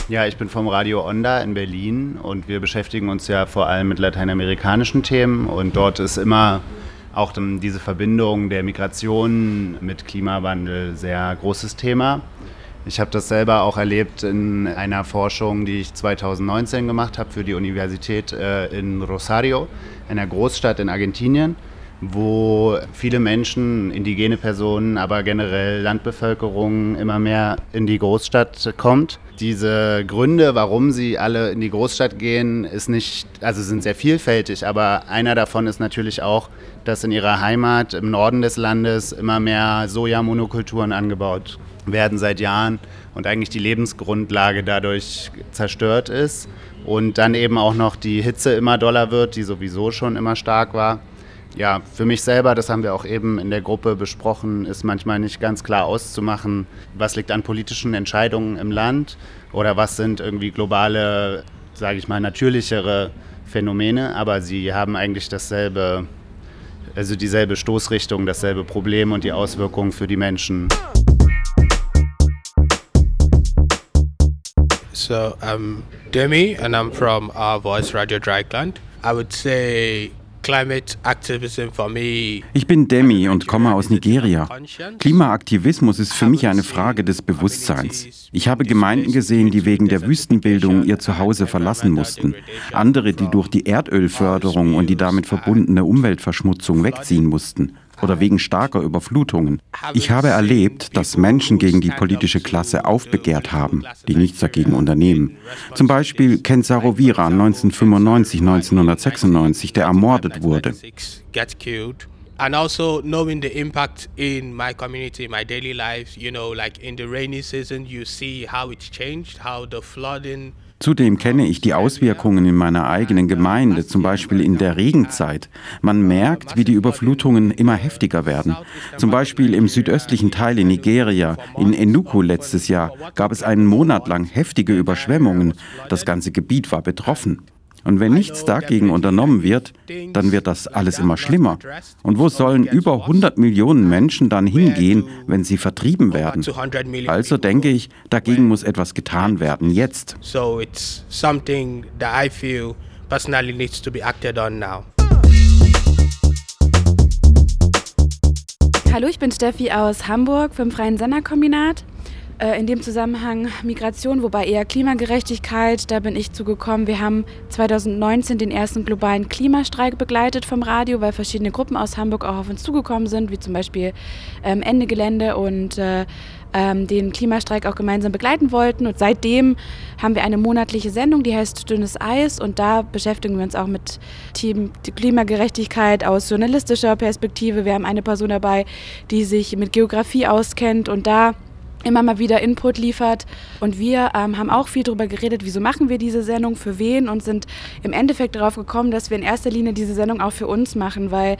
Ja, ich bin vom Radio Onda in Berlin und wir beschäftigen uns ja vor allem mit lateinamerikanischen Themen und dort ist immer auch diese Verbindung der Migration mit Klimawandel sehr großes Thema. Ich habe das selber auch erlebt in einer Forschung, die ich 2019 gemacht habe für die Universität äh, in Rosario, einer Großstadt in Argentinien wo viele Menschen, indigene Personen, aber generell Landbevölkerung immer mehr in die Großstadt kommt. Diese Gründe, warum sie alle in die Großstadt gehen, ist nicht, also sind sehr vielfältig, aber einer davon ist natürlich auch, dass in ihrer Heimat im Norden des Landes immer mehr Sojamonokulturen angebaut werden seit Jahren und eigentlich die Lebensgrundlage dadurch zerstört ist und dann eben auch noch die Hitze immer doller wird, die sowieso schon immer stark war ja, für mich selber, das haben wir auch eben in der Gruppe besprochen, ist manchmal nicht ganz klar auszumachen, was liegt an politischen Entscheidungen im Land oder was sind irgendwie globale, sage ich mal, natürlichere Phänomene, aber sie haben eigentlich dasselbe, also dieselbe Stoßrichtung, dasselbe Problem und die Auswirkungen für die Menschen. So I'm Demi and I'm from Our Voice Radio Dreieckland. I would say Ich bin Demi und komme aus Nigeria. Klimaaktivismus ist für mich eine Frage des Bewusstseins. Ich habe Gemeinden gesehen, die wegen der Wüstenbildung ihr Zuhause verlassen mussten. Andere, die durch die Erdölförderung und die damit verbundene Umweltverschmutzung wegziehen mussten oder wegen starker Überflutungen. Ich habe erlebt, dass Menschen gegen die politische Klasse aufbegehrt haben, die nichts dagegen unternehmen. Zum Beispiel Ken Sarovira 1995, 1996, der ermordet wurde. and also knowing the impact in my community, my daily life, you know, like in the rainy season, you see how it's changed, how the flooding Zudem kenne ich die Auswirkungen in meiner eigenen Gemeinde, zum Beispiel in der Regenzeit. Man merkt, wie die Überflutungen immer heftiger werden. Zum Beispiel im südöstlichen Teil in Nigeria, in Enugu letztes Jahr, gab es einen Monat lang heftige Überschwemmungen. Das ganze Gebiet war betroffen. Und wenn nichts dagegen unternommen wird, dann wird das alles immer schlimmer. Und wo sollen über 100 Millionen Menschen dann hingehen, wenn sie vertrieben werden? Also denke ich, dagegen muss etwas getan werden, jetzt. So it's something that I feel personally needs to be acted on now. Hallo, ich bin Steffi aus Hamburg vom Freien Senderkombinat. Äh, in dem Zusammenhang Migration, wobei eher Klimagerechtigkeit, da bin ich zugekommen. Wir haben 2019 den ersten globalen Klimastreik begleitet vom Radio, weil verschiedene Gruppen aus Hamburg auch auf uns zugekommen sind, wie zum Beispiel ähm, Ende Gelände und äh, ähm, den Klimastreik auch gemeinsam begleiten wollten. Und seitdem haben wir eine monatliche Sendung, die heißt Dünnes Eis. Und da beschäftigen wir uns auch mit Team Klimagerechtigkeit aus journalistischer Perspektive. Wir haben eine Person dabei, die sich mit Geografie auskennt und da immer mal wieder Input liefert. Und wir ähm, haben auch viel darüber geredet, wieso machen wir diese Sendung, für wen und sind im Endeffekt darauf gekommen, dass wir in erster Linie diese Sendung auch für uns machen, weil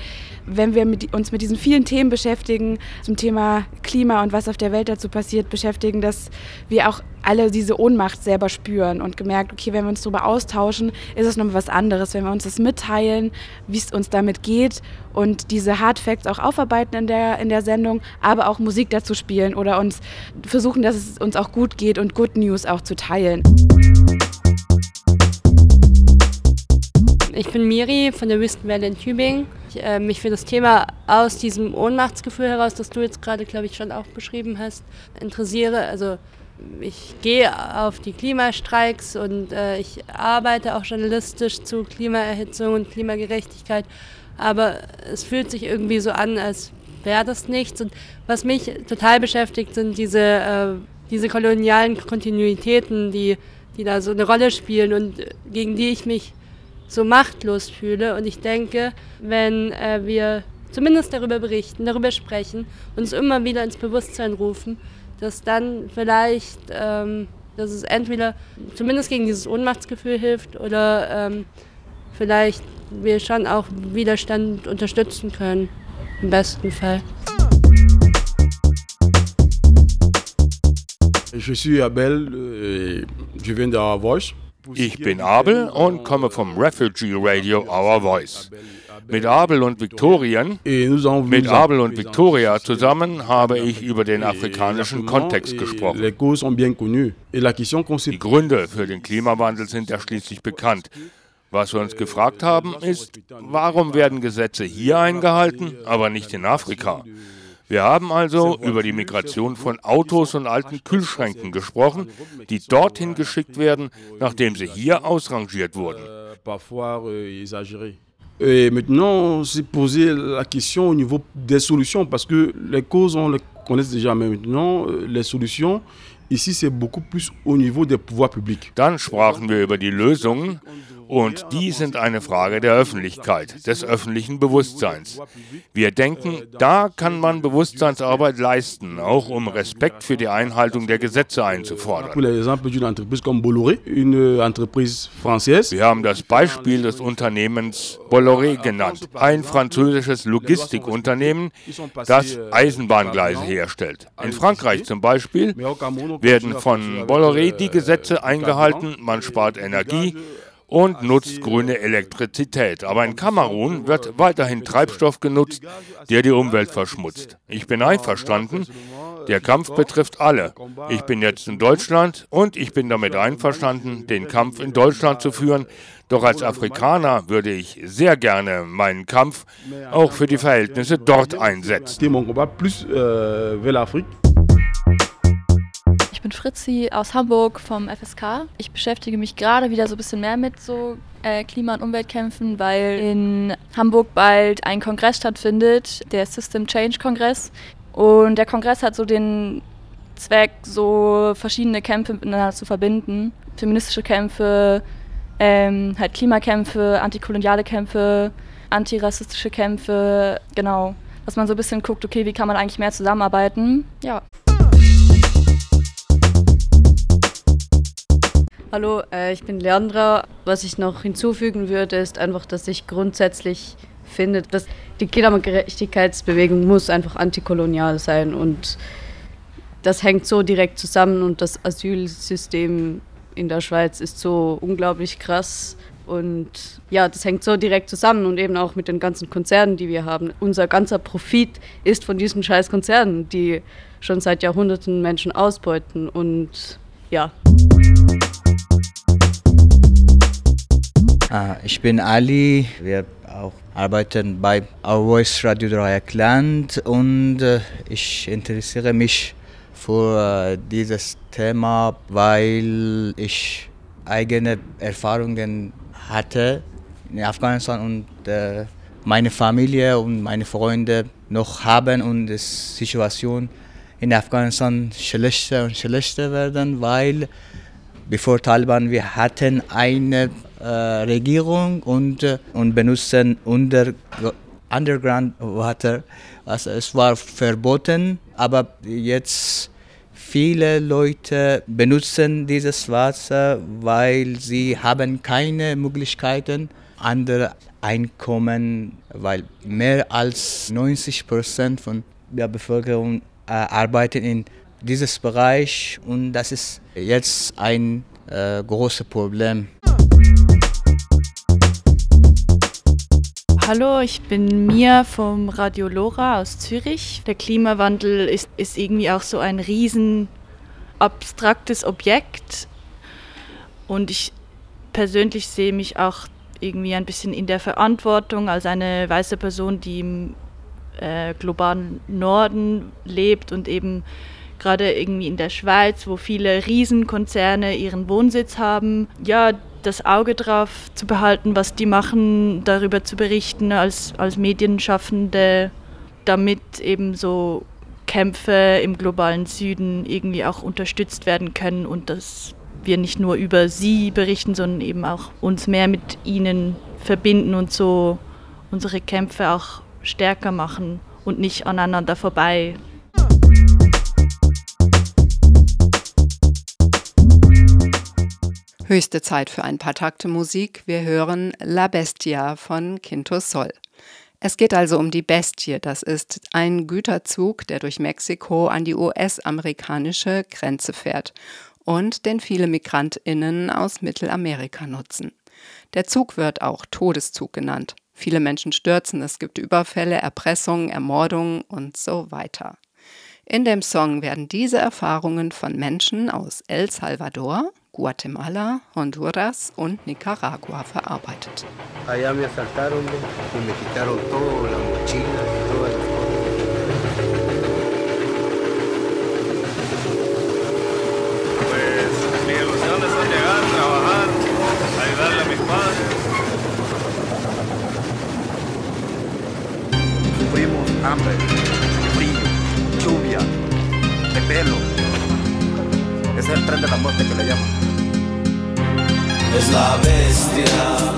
wenn wir mit, uns mit diesen vielen Themen beschäftigen, zum Thema Klima und was auf der Welt dazu passiert, beschäftigen, dass wir auch alle diese Ohnmacht selber spüren und gemerkt, okay, wenn wir uns darüber austauschen, ist es nochmal was anderes, wenn wir uns das mitteilen, wie es uns damit geht und diese Hard Facts auch aufarbeiten in der, in der Sendung, aber auch Musik dazu spielen oder uns versuchen, dass es uns auch gut geht und Good News auch zu teilen. Ich bin Miri von der Wüstenwelle in Tübingen. Ich, äh, mich für das Thema aus diesem Ohnmachtsgefühl heraus, das du jetzt gerade, glaube ich, schon auch beschrieben hast, interessiere. Also ich gehe auf die Klimastreiks und äh, ich arbeite auch journalistisch zu Klimaerhitzung und Klimagerechtigkeit. Aber es fühlt sich irgendwie so an, als wäre das nichts. Und was mich total beschäftigt, sind diese, äh, diese kolonialen Kontinuitäten, die, die da so eine Rolle spielen und gegen die ich mich so machtlos fühle. Und ich denke, wenn äh, wir zumindest darüber berichten, darüber sprechen, uns immer wieder ins Bewusstsein rufen, dass dann vielleicht, ähm, dass es entweder zumindest gegen dieses Ohnmachtsgefühl hilft oder ähm, vielleicht wir schon auch Widerstand unterstützen können, im besten Fall. Euh. Ich bin Abel und komme vom Refugee Radio Our Voice. Mit Abel und Victorien, mit Abel und Victoria zusammen habe ich über den afrikanischen Kontext gesprochen. Die Gründe für den Klimawandel sind ja schließlich bekannt. Was wir uns gefragt haben, ist, warum werden Gesetze hier eingehalten, aber nicht in Afrika? Wir haben also über die Migration von Autos und alten Kühlschränken gesprochen, die dorthin geschickt werden, nachdem sie hier ausrangiert wurden. Et maintenant, c'est poser la question au niveau des solutions, parce que les causes, on les connaît déjà, mais maintenant, euh, les solutions, ici, c'est beaucoup plus au niveau des pouvoirs publics. Dann sprachen wir über die Lösungen und die sind eine Frage der Öffentlichkeit, des öffentlichen Bewusstseins. Wir denken, da kann man Bewusstseinsarbeit leisten, auch um Respekt für die Einhaltung der Gesetze einzufordern. Wir haben das Beispiel des Unternehmens Bolloré genannt, ein französisches Logistikunternehmen, das Eisenbahngleise herstellt. In Frankreich zum Beispiel werden von Bolloré die Gesetze eingehalten, man spart Energie, und nutzt grüne Elektrizität. Aber in Kamerun wird weiterhin Treibstoff genutzt, der die Umwelt verschmutzt. Ich bin einverstanden, Der Kampf betrifft alle. Ich bin jetzt in Deutschland und ich bin damit einverstanden, den Kampf in Deutschland zu führen. Doch als Afrikaner würde ich sehr gerne meinen Kampf auch für die Verhältnisse dort einsetzen. Ich bin Fritzi aus Hamburg vom FSK. Ich beschäftige mich gerade wieder so ein bisschen mehr mit so äh, Klima- und Umweltkämpfen, weil in Hamburg bald ein Kongress stattfindet, der System Change Kongress. Und der Kongress hat so den Zweck, so verschiedene Kämpfe miteinander zu verbinden. Feministische Kämpfe, ähm, halt Klimakämpfe, antikoloniale Kämpfe, antirassistische Kämpfe, genau. Dass man so ein bisschen guckt, okay, wie kann man eigentlich mehr zusammenarbeiten. Ja. Hallo, äh, ich bin Leandra. Was ich noch hinzufügen würde, ist einfach, dass ich grundsätzlich finde, dass die Klimagerechtigkeitsbewegung muss einfach antikolonial sein und das hängt so direkt zusammen und das Asylsystem in der Schweiz ist so unglaublich krass und ja, das hängt so direkt zusammen und eben auch mit den ganzen Konzernen, die wir haben. Unser ganzer Profit ist von diesen scheiß Konzernen, die schon seit Jahrhunderten Menschen ausbeuten und ja. Ich bin Ali. Wir auch arbeiten bei Our Voice Radio Dreieckland und äh, ich interessiere mich für äh, dieses Thema, weil ich eigene Erfahrungen hatte in Afghanistan und äh, meine Familie und meine Freunde noch haben und die Situation in Afghanistan schlechter und schlechter werden, weil bevor Taliban wir hatten eine Regierung und, äh, und benutzen unter, Underground Water. Also es war verboten, aber jetzt viele Leute benutzen dieses Wasser, weil sie haben keine Möglichkeiten andere Einkommen, weil mehr als 90 Prozent von der Bevölkerung äh, arbeiten in dieses Bereich und das ist jetzt ein äh, großes Problem. Hallo, ich bin Mia vom Radio Lora aus Zürich. Der Klimawandel ist, ist irgendwie auch so ein riesen abstraktes Objekt und ich persönlich sehe mich auch irgendwie ein bisschen in der Verantwortung als eine weiße Person, die im äh, globalen Norden lebt und eben gerade irgendwie in der Schweiz, wo viele Riesenkonzerne ihren Wohnsitz haben, ja, das Auge drauf zu behalten, was die machen, darüber zu berichten als, als Medienschaffende, damit eben so Kämpfe im globalen Süden irgendwie auch unterstützt werden können und dass wir nicht nur über sie berichten, sondern eben auch uns mehr mit ihnen verbinden und so unsere Kämpfe auch stärker machen und nicht aneinander vorbei Höchste Zeit für ein paar Takte Musik. Wir hören La Bestia von Quintus Sol. Es geht also um die Bestie. Das ist ein Güterzug, der durch Mexiko an die US-amerikanische Grenze fährt und den viele Migrantinnen aus Mittelamerika nutzen. Der Zug wird auch Todeszug genannt. Viele Menschen stürzen, es gibt Überfälle, Erpressungen, Ermordungen und so weiter. In dem Song werden diese Erfahrungen von Menschen aus El Salvador, Guatemala, Honduras und Nicaragua verarbeitet. Allá me asaltaron y me quitaron todo, la mochila y todas las Pues mis ilusiones son llegar, trabajar, ayudarle a mis padres. Sufrimos hambre, frío, lluvia, de pelo. Es el tren de la muerte que le llaman. Es la bestia.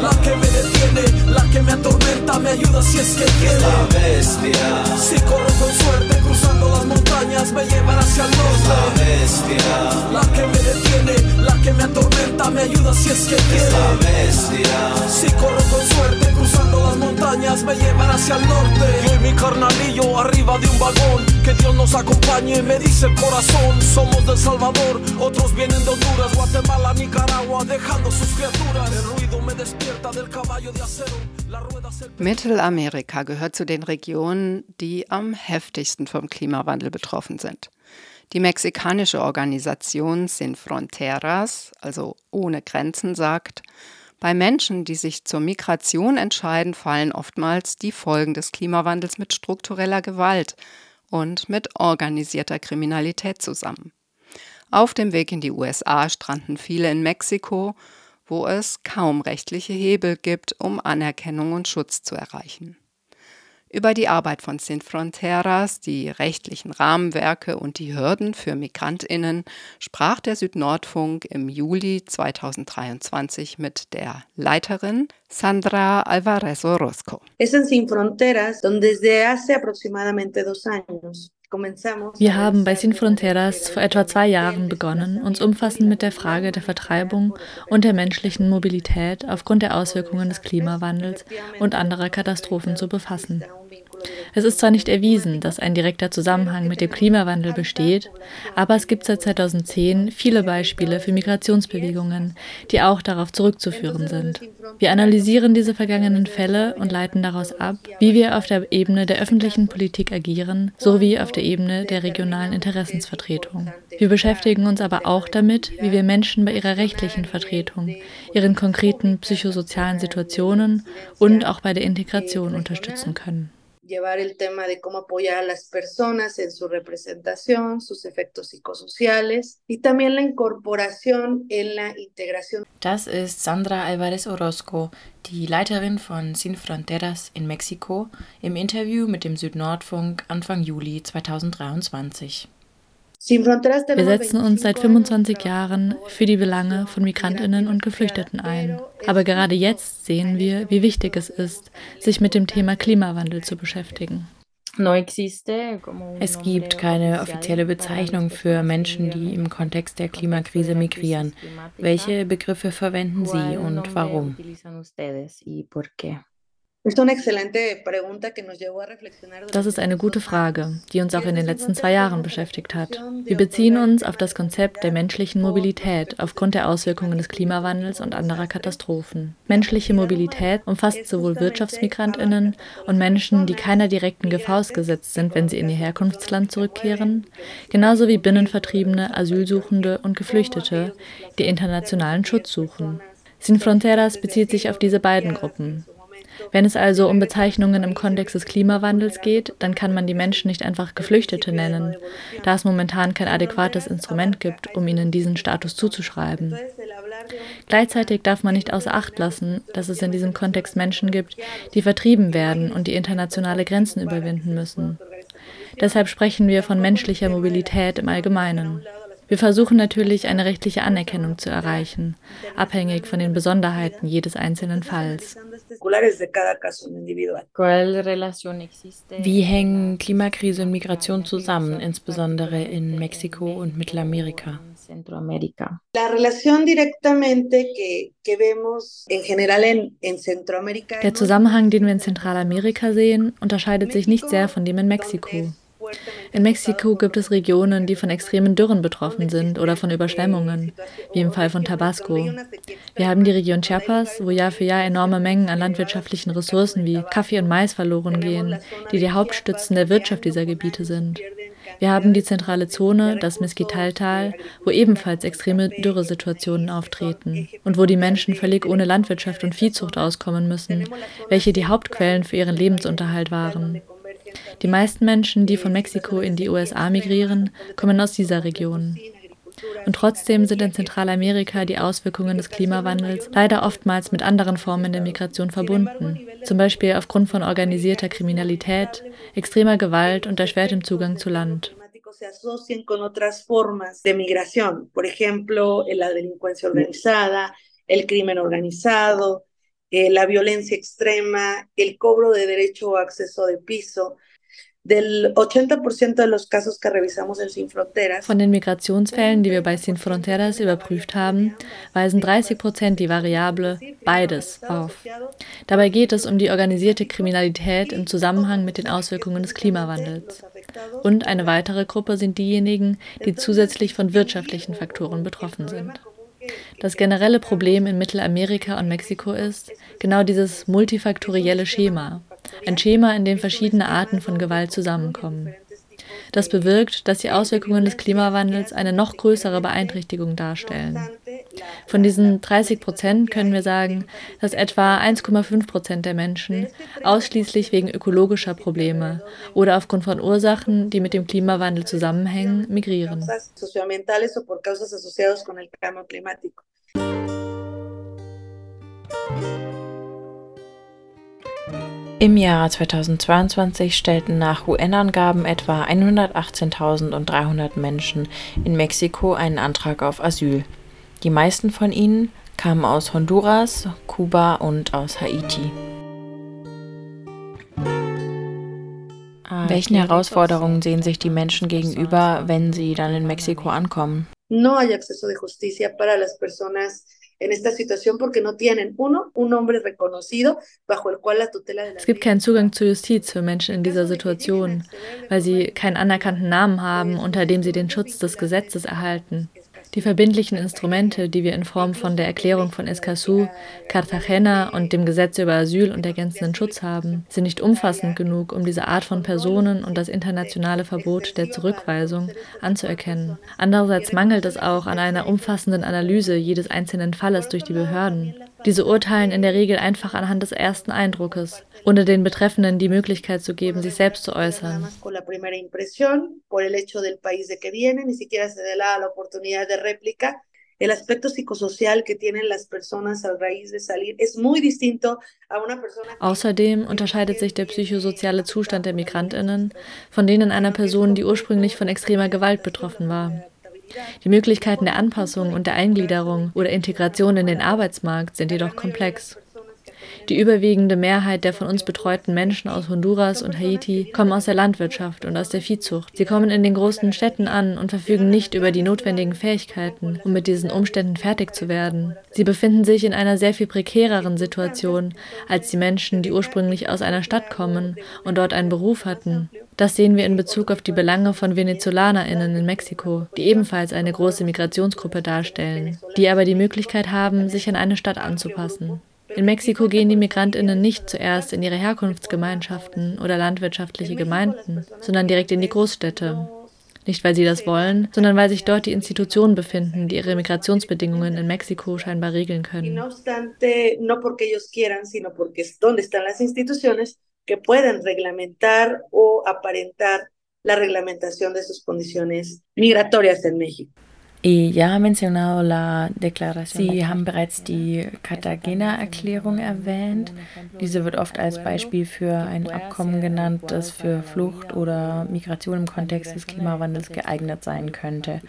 La que me detiene, la que me atormenta Me ayuda si es que quiere. Es la bestia. Si corro con suerte cruzando las montañas Me llevan hacia el norte. Es la bestia. La que me detiene, la que me atormenta Me ayuda si es que quiere. Es la bestia. Si corro con suerte cruzando las montañas Me llevan hacia el norte. Yo y mi carnalillo arriba de un vagón Que Dios nos acompañe, me dice el corazón Somos de Salvador, otros vienen de Honduras Guatemala, Nicaragua, dejando su Mittelamerika gehört zu den Regionen, die am heftigsten vom Klimawandel betroffen sind. Die mexikanische Organisation Sin Fronteras, also ohne Grenzen, sagt, bei Menschen, die sich zur Migration entscheiden, fallen oftmals die Folgen des Klimawandels mit struktureller Gewalt und mit organisierter Kriminalität zusammen. Auf dem Weg in die USA stranden viele in Mexiko, wo es kaum rechtliche Hebel gibt, um Anerkennung und Schutz zu erreichen. Über die Arbeit von Sin Fronteras, die rechtlichen Rahmenwerke und die Hürden für Migrantinnen sprach der Südnordfunk im Juli 2023 mit der Leiterin Sandra Alvarez Orozco. Es en Sin Fronteras, donde desde hace aproximadamente dos años wir haben bei Sin Fronteras vor etwa zwei Jahren begonnen, uns umfassend mit der Frage der Vertreibung und der menschlichen Mobilität aufgrund der Auswirkungen des Klimawandels und anderer Katastrophen zu befassen. Es ist zwar nicht erwiesen, dass ein direkter Zusammenhang mit dem Klimawandel besteht, aber es gibt seit 2010 viele Beispiele für Migrationsbewegungen, die auch darauf zurückzuführen sind. Wir analysieren diese vergangenen Fälle und leiten daraus ab, wie wir auf der Ebene der öffentlichen Politik agieren, sowie auf der Ebene der regionalen Interessensvertretung. Wir beschäftigen uns aber auch damit, wie wir Menschen bei ihrer rechtlichen Vertretung, ihren konkreten psychosozialen Situationen und auch bei der Integration unterstützen können. Llevar el tema de cómo apoyar a las personas en su representación, sus efectos psicosociales y también la incorporación en la integración. Das ist Sandra Alvarez Orozco, die Leiterin von Sin Fronteras in Mexiko, im Interview mit dem Südnordfunk Anfang Juli 2023. Wir setzen uns seit 25 Jahren für die Belange von Migrantinnen und Geflüchteten ein. Aber gerade jetzt sehen wir, wie wichtig es ist, sich mit dem Thema Klimawandel zu beschäftigen. Es gibt keine offizielle Bezeichnung für Menschen, die im Kontext der Klimakrise migrieren. Welche Begriffe verwenden Sie und warum? Das ist eine gute Frage, die uns auch in den letzten zwei Jahren beschäftigt hat. Wir beziehen uns auf das Konzept der menschlichen Mobilität aufgrund der Auswirkungen des Klimawandels und anderer Katastrophen. Menschliche Mobilität umfasst sowohl Wirtschaftsmigrantinnen und Menschen, die keiner direkten Gefahr ausgesetzt sind, wenn sie in ihr Herkunftsland zurückkehren, genauso wie Binnenvertriebene, Asylsuchende und Geflüchtete, die internationalen Schutz suchen. Sin Fronteras bezieht sich auf diese beiden Gruppen. Wenn es also um Bezeichnungen im Kontext des Klimawandels geht, dann kann man die Menschen nicht einfach Geflüchtete nennen, da es momentan kein adäquates Instrument gibt, um ihnen diesen Status zuzuschreiben. Gleichzeitig darf man nicht außer Acht lassen, dass es in diesem Kontext Menschen gibt, die vertrieben werden und die internationale Grenzen überwinden müssen. Deshalb sprechen wir von menschlicher Mobilität im Allgemeinen. Wir versuchen natürlich, eine rechtliche Anerkennung zu erreichen, abhängig von den Besonderheiten jedes einzelnen Falls. Wie hängen Klimakrise und Migration zusammen, insbesondere in Mexiko und Mittelamerika? Der Zusammenhang, den wir in Zentralamerika sehen, unterscheidet sich nicht sehr von dem in Mexiko. In Mexiko gibt es Regionen, die von extremen Dürren betroffen sind oder von Überschwemmungen, wie im Fall von Tabasco. Wir haben die Region Chiapas, wo Jahr für Jahr enorme Mengen an landwirtschaftlichen Ressourcen wie Kaffee und Mais verloren gehen, die die Hauptstützen der Wirtschaft dieser Gebiete sind. Wir haben die zentrale Zone, das Mesquitaltal, wo ebenfalls extreme Dürresituationen auftreten und wo die Menschen völlig ohne Landwirtschaft und Viehzucht auskommen müssen, welche die Hauptquellen für ihren Lebensunterhalt waren. Die meisten Menschen, die von Mexiko in die USA migrieren, kommen aus dieser Region. Und trotzdem sind in Zentralamerika die Auswirkungen des Klimawandels leider oftmals mit anderen Formen der Migration verbunden, zum Beispiel aufgrund von organisierter Kriminalität, extremer Gewalt und erschwertem Zugang zu Land. se asocian con otras formas de migración, por ejemplo, la delincuencia organizada, el crimen organizado, eh, la violencia extrema, el cobro de derecho o acceso de piso. Del 80% de los casos que revisamos en Sin Fronteras. Von den Migrationsfällen, die wir bei Sin Fronteras überprüft haben, weisen 30 Prozent die Variable beides auf. Dabei geht es um die organisierte Kriminalität im Zusammenhang mit den Auswirkungen des Klimawandels. Und eine weitere Gruppe sind diejenigen, die zusätzlich von wirtschaftlichen Faktoren betroffen sind. Das generelle Problem in Mittelamerika und Mexiko ist genau dieses multifaktorielle Schema. Ein Schema, in dem verschiedene Arten von Gewalt zusammenkommen. Das bewirkt, dass die Auswirkungen des Klimawandels eine noch größere Beeinträchtigung darstellen. Von diesen 30 Prozent können wir sagen, dass etwa 1,5 Prozent der Menschen ausschließlich wegen ökologischer Probleme oder aufgrund von Ursachen, die mit dem Klimawandel zusammenhängen, migrieren. Im Jahr 2022 stellten nach UN-Angaben etwa 118.300 Menschen in Mexiko einen Antrag auf Asyl. Die meisten von ihnen kamen aus Honduras, Kuba und aus Haiti. Welchen Herausforderungen sehen sich die Menschen gegenüber, wenn sie dann in Mexiko ankommen? No hay acceso de justicia para las personas esta situación porque no tienen, uno, un nombre reconocido bajo el cual la tutela de la Es gibt keinen Zugang zur Justiz für Menschen in dieser Situation, weil sie keinen anerkannten Namen haben, unter dem sie den Schutz des Gesetzes erhalten. Die verbindlichen Instrumente, die wir in Form von der Erklärung von Escazú, Cartagena und dem Gesetz über Asyl und ergänzenden Schutz haben, sind nicht umfassend genug, um diese Art von Personen und das internationale Verbot der Zurückweisung anzuerkennen. Andererseits mangelt es auch an einer umfassenden Analyse jedes einzelnen Falles durch die Behörden. Diese urteilen in der Regel einfach anhand des ersten Eindruckes, ohne den Betreffenden die Möglichkeit zu geben, sich selbst zu äußern. El aspecto psicosocial que tienen las personas a raíz de salir es muy distinto a una persona. Außerdem unterscheidet sich der psychosoziale Zustand der Migrantinnen von denen einer Person, die ursprünglich von extremer Gewalt betroffen war. Die Möglichkeiten der Anpassung und der Eingliederung oder Integration in den Arbeitsmarkt sind jedoch komplex. Die überwiegende Mehrheit der von uns betreuten Menschen aus Honduras und Haiti kommen aus der Landwirtschaft und aus der Viehzucht. Sie kommen in den großen Städten an und verfügen nicht über die notwendigen Fähigkeiten, um mit diesen Umständen fertig zu werden. Sie befinden sich in einer sehr viel prekäreren Situation als die Menschen, die ursprünglich aus einer Stadt kommen und dort einen Beruf hatten. Das sehen wir in Bezug auf die Belange von VenezolanerInnen in Mexiko, die ebenfalls eine große Migrationsgruppe darstellen, die aber die Möglichkeit haben, sich an eine Stadt anzupassen. In Mexiko gehen die Migrantinnen nicht zuerst in ihre Herkunftsgemeinschaften oder landwirtschaftliche Gemeinden, sondern direkt in die Großstädte. Nicht, weil sie das wollen, sondern weil sich dort die Institutionen befinden, die ihre Migrationsbedingungen in Mexiko scheinbar regeln können. que pueden reglamentar o aparentar la reglamentación de sus condiciones migratorias en México. Y ya ha mencionado la declaración. Sie haben bereits die Cartagena-Erklärung erwähnt. Diese wird oft als Beispiel für ein Abkommen genannt, das für Flucht oder Migration im Kontext des Klimawandels geeignet sein könnte.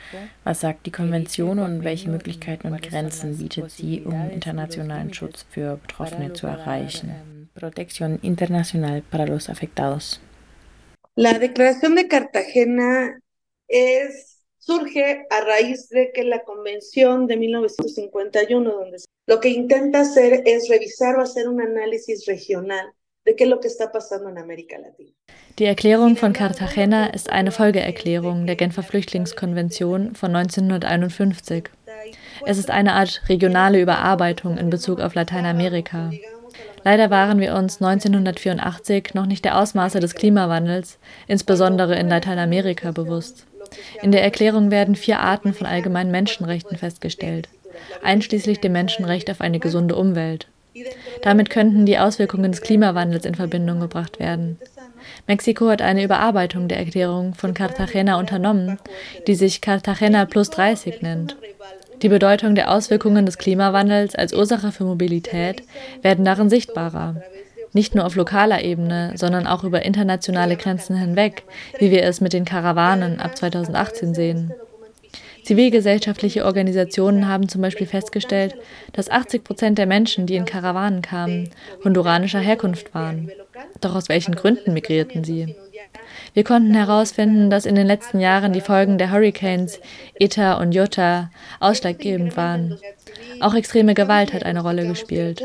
Was sagt die Konvention und welche Möglichkeiten und Grenzen bietet sie, um internationalen Schutz für Betroffene zu erreichen? Protección internacional para los afectados. La Declaración de Cartagena es surge a raíz de que la convención de 1951, donde lo que intenta hacer es revisar o hacer un análisis regional de qué es lo que está pasando en América Latina. Die Erklärung von Cartagena ist eine Folgeerklärung der Genfer Flüchtlingskonvention von 1951. Es ist eine Art regionale Überarbeitung in Bezug auf Lateinamerika. Leider waren wir uns 1984 noch nicht der Ausmaße des Klimawandels, insbesondere in Lateinamerika, bewusst. In der Erklärung werden vier Arten von allgemeinen Menschenrechten festgestellt, einschließlich dem Menschenrecht auf eine gesunde Umwelt. Damit könnten die Auswirkungen des Klimawandels in Verbindung gebracht werden. Mexiko hat eine Überarbeitung der Erklärung von Cartagena unternommen, die sich Cartagena plus 30 nennt. Die Bedeutung der Auswirkungen des Klimawandels als Ursache für Mobilität werden darin sichtbarer nicht nur auf lokaler Ebene, sondern auch über internationale Grenzen hinweg, wie wir es mit den Karawanen ab 2018 sehen. Zivilgesellschaftliche Organisationen haben zum Beispiel festgestellt, dass 80 Prozent der Menschen, die in Karawanen kamen, honduranischer Herkunft waren. Doch aus welchen Gründen migrierten sie? Wir konnten herausfinden, dass in den letzten Jahren die Folgen der Hurricanes Eta und Jota ausschlaggebend waren. Auch extreme Gewalt hat eine Rolle gespielt.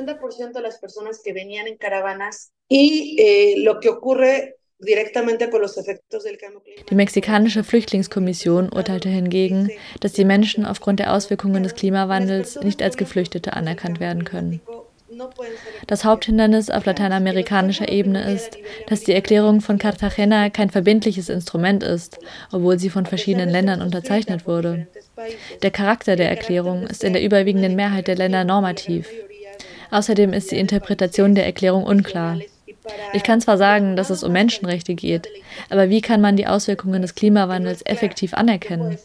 Die mexikanische Flüchtlingskommission urteilte hingegen, dass die Menschen aufgrund der Auswirkungen des Klimawandels nicht als Geflüchtete anerkannt werden können. Das Haupthindernis auf lateinamerikanischer Ebene ist, dass die Erklärung von Cartagena kein verbindliches Instrument ist, obwohl sie von verschiedenen Ländern unterzeichnet wurde. Der Charakter der Erklärung ist in der überwiegenden Mehrheit der Länder normativ. Außerdem ist die Interpretation der Erklärung unklar. Ich kann zwar sagen, dass es um Menschenrechte geht, aber wie kann man die Auswirkungen des Klimawandels effektiv anerkennen?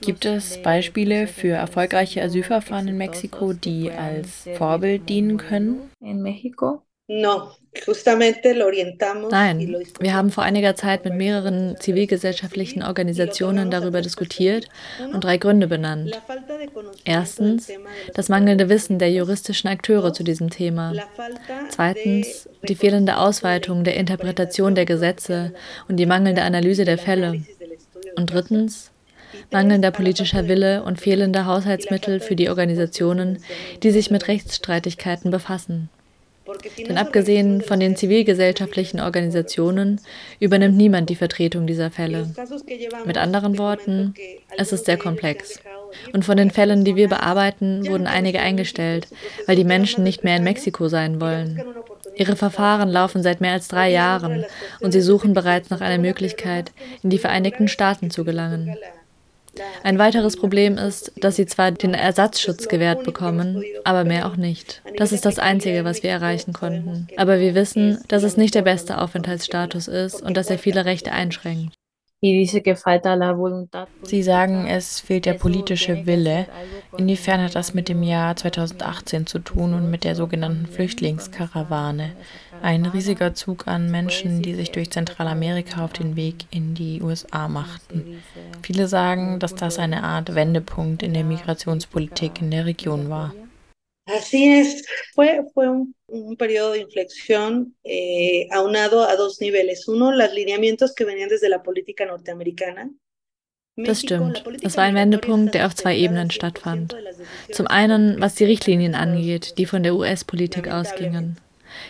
Gibt es Beispiele für erfolgreiche Asylverfahren in Mexiko, die als Vorbild dienen können in Mexiko? Nein, wir haben vor einiger Zeit mit mehreren zivilgesellschaftlichen Organisationen darüber diskutiert und drei Gründe benannt. Erstens, das mangelnde Wissen der juristischen Akteure zu diesem Thema. Zweitens, die fehlende Ausweitung der Interpretation der Gesetze und die mangelnde Analyse der Fälle. Und drittens, mangelnder politischer Wille und fehlende Haushaltsmittel für die Organisationen, die sich mit Rechtsstreitigkeiten befassen. Denn abgesehen von den zivilgesellschaftlichen Organisationen übernimmt niemand die Vertretung dieser Fälle. Mit anderen Worten, es ist sehr komplex. Und von den Fällen, die wir bearbeiten, wurden einige eingestellt, weil die Menschen nicht mehr in Mexiko sein wollen. Ihre Verfahren laufen seit mehr als drei Jahren und sie suchen bereits nach einer Möglichkeit, in die Vereinigten Staaten zu gelangen. Ein weiteres Problem ist, dass sie zwar den Ersatzschutz gewährt bekommen, aber mehr auch nicht. Das ist das Einzige, was wir erreichen konnten. Aber wir wissen, dass es nicht der beste Aufenthaltsstatus ist und dass er viele Rechte einschränkt. Sie sagen, es fehlt der politische Wille. Inwiefern hat das mit dem Jahr 2018 zu tun und mit der sogenannten Flüchtlingskarawane? Ein riesiger Zug an Menschen, die sich durch Zentralamerika auf den Weg in die USA machten. Viele sagen, dass das eine Art Wendepunkt in der Migrationspolitik in der Region war. Así es, fue, fue un, un periodo de inflexión eh, aunado a dos niveles. Uno, los lineamientos que venían desde la política norteamericana. Das stimmt. Es war ein Wendepunkt, der auf zwei Ebenen stattfand. Zum einen, was die Richtlinien angeht, die von der US-Politik ausgingen.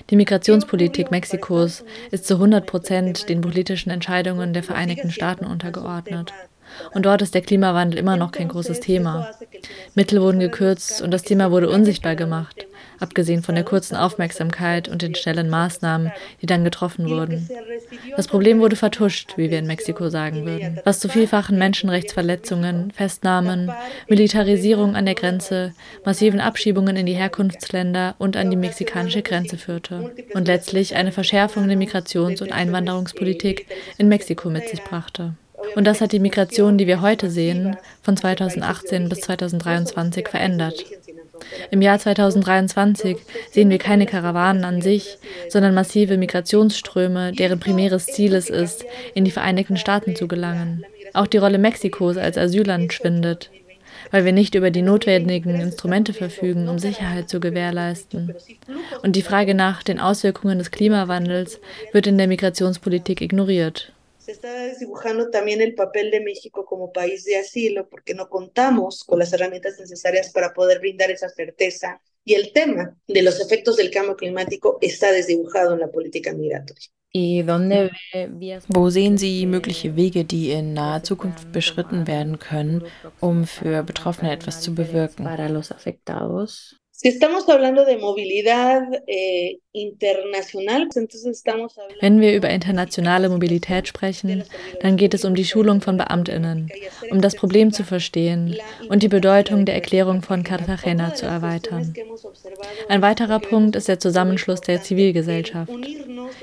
Die Migrationspolitik Mexikos ist zu 100 Prozent den politischen Entscheidungen der Vereinigten Staaten untergeordnet. Und dort ist der Klimawandel immer noch kein großes Thema. Mittel wurden gekürzt und das Thema wurde unsichtbar gemacht, abgesehen von der kurzen Aufmerksamkeit und den schnellen Maßnahmen, die dann getroffen wurden. Das Problem wurde vertuscht, wie wir in Mexiko sagen würden, was zu vielfachen Menschenrechtsverletzungen, Festnahmen, Militarisierung an der Grenze, massiven Abschiebungen in die Herkunftsländer und an die mexikanische Grenze führte und letztlich eine Verschärfung der Migrations- und Einwanderungspolitik in Mexiko mit sich brachte. Und das hat die Migration, die wir heute sehen, von 2018 bis 2023 verändert. Im Jahr 2023 sehen wir keine Karawanen an sich, sondern massive Migrationsströme, deren primäres Ziel es ist, in die Vereinigten Staaten zu gelangen. Auch die Rolle Mexikos als Asylland schwindet, weil wir nicht über die notwendigen Instrumente verfügen, um Sicherheit zu gewährleisten. Und die Frage nach den Auswirkungen des Klimawandels wird in der Migrationspolitik ignoriert. Se está desdibujando también el papel de México como país de asilo, porque no contamos con las herramientas necesarias para poder brindar esa certeza. Y el tema de los efectos del cambio climático está desdibujado en la política migratoria. Wo sehen Sie mögliche Wege, die in naher Zukunft beschritten werden können, um für Betroffene etwas zu bewirken? Si estamos hablando de movilidad eh, internacional, entonces estamos hablando Wenn wir über internationale Mobilität sprechen, dann geht es um die Schulung von Beamtinnen, um das Problem zu verstehen und die Bedeutung der Erklärung von Cartagena zu erweitern. Ein weiterer Punkt ist der Zusammenschluss der Zivilgesellschaft.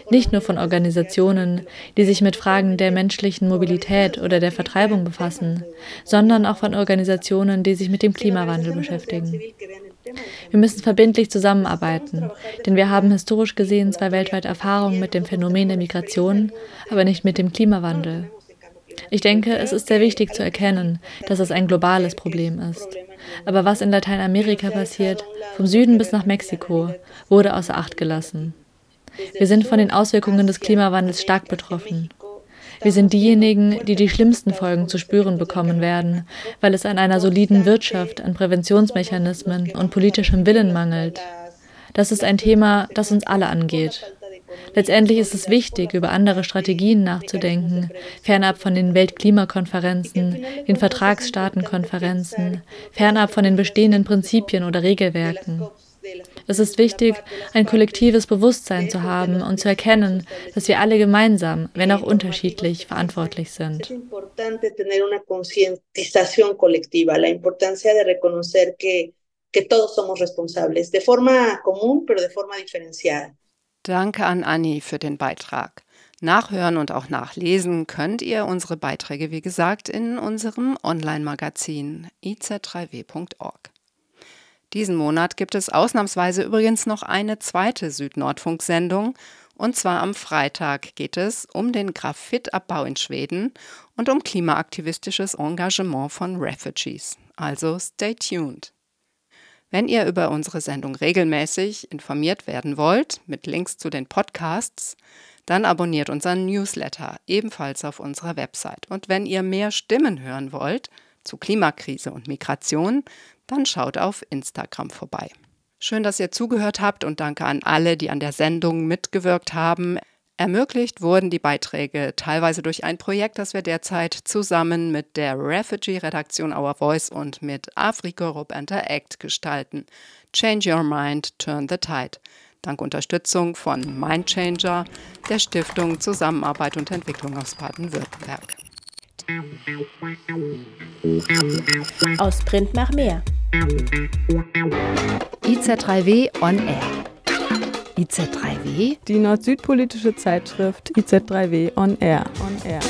Nicht nur von Organisationen, die sich mit Fragen der menschlichen Mobilität oder der Vertreibung befassen, sondern auch von Organisationen, die sich mit dem Klimawandel beschäftigen. Wir müssen verbindlich zusammenarbeiten, denn wir haben historisch gesehen zwar weltweit Erfahrung mit dem Phänomen der Migration, aber nicht mit dem Klimawandel. Ich denke, es ist sehr wichtig zu erkennen, dass es ein globales Problem ist. Aber was in Lateinamerika passiert, vom Süden bis nach Mexiko, wurde außer Acht gelassen. Wir sind von den Auswirkungen des Klimawandels stark betroffen. Wir sind diejenigen, die die schlimmsten Folgen zu spüren bekommen werden, weil es an einer soliden Wirtschaft, an Präventionsmechanismen und politischem Willen mangelt. Das ist ein Thema, das uns alle angeht. Letztendlich ist es wichtig, über andere Strategien nachzudenken, fernab von den Weltklimakonferenzen, den Vertragsstaatenkonferenzen, fernab von den bestehenden Prinzipien oder Regelwerken. Es ist wichtig, ein kollektives Bewusstsein zu haben und zu erkennen, dass wir alle gemeinsam, wenn auch unterschiedlich, verantwortlich sind. Danke an Anni für den Beitrag. Nachhören und auch nachlesen könnt ihr unsere Beiträge, wie gesagt, in unserem Online-Magazin iz3w.org. Diesen Monat gibt es ausnahmsweise übrigens noch eine zweite Südnordfunk-Sendung. Und zwar am Freitag geht es um den Graphitabbau in Schweden und um klimaaktivistisches Engagement von Refugees. Also stay tuned. Wenn ihr über unsere Sendung regelmäßig informiert werden wollt, mit Links zu den Podcasts, dann abonniert unseren Newsletter ebenfalls auf unserer Website. Und wenn ihr mehr Stimmen hören wollt zu Klimakrise und Migration, dann schaut auf Instagram vorbei. Schön, dass ihr zugehört habt und danke an alle, die an der Sendung mitgewirkt haben. Ermöglicht wurden die Beiträge teilweise durch ein Projekt, das wir derzeit zusammen mit der Refugee-Redaktion Our Voice und mit Africorop Interact gestalten. Change Your Mind, Turn the Tide. Dank Unterstützung von Mindchanger, der Stiftung Zusammenarbeit und Entwicklung aus Baden-Württemberg. Aus Print nach mehr. IZ3W on Air. IZ3W? Die nord-süd-politische Zeitschrift IZ3W On Air. On Air.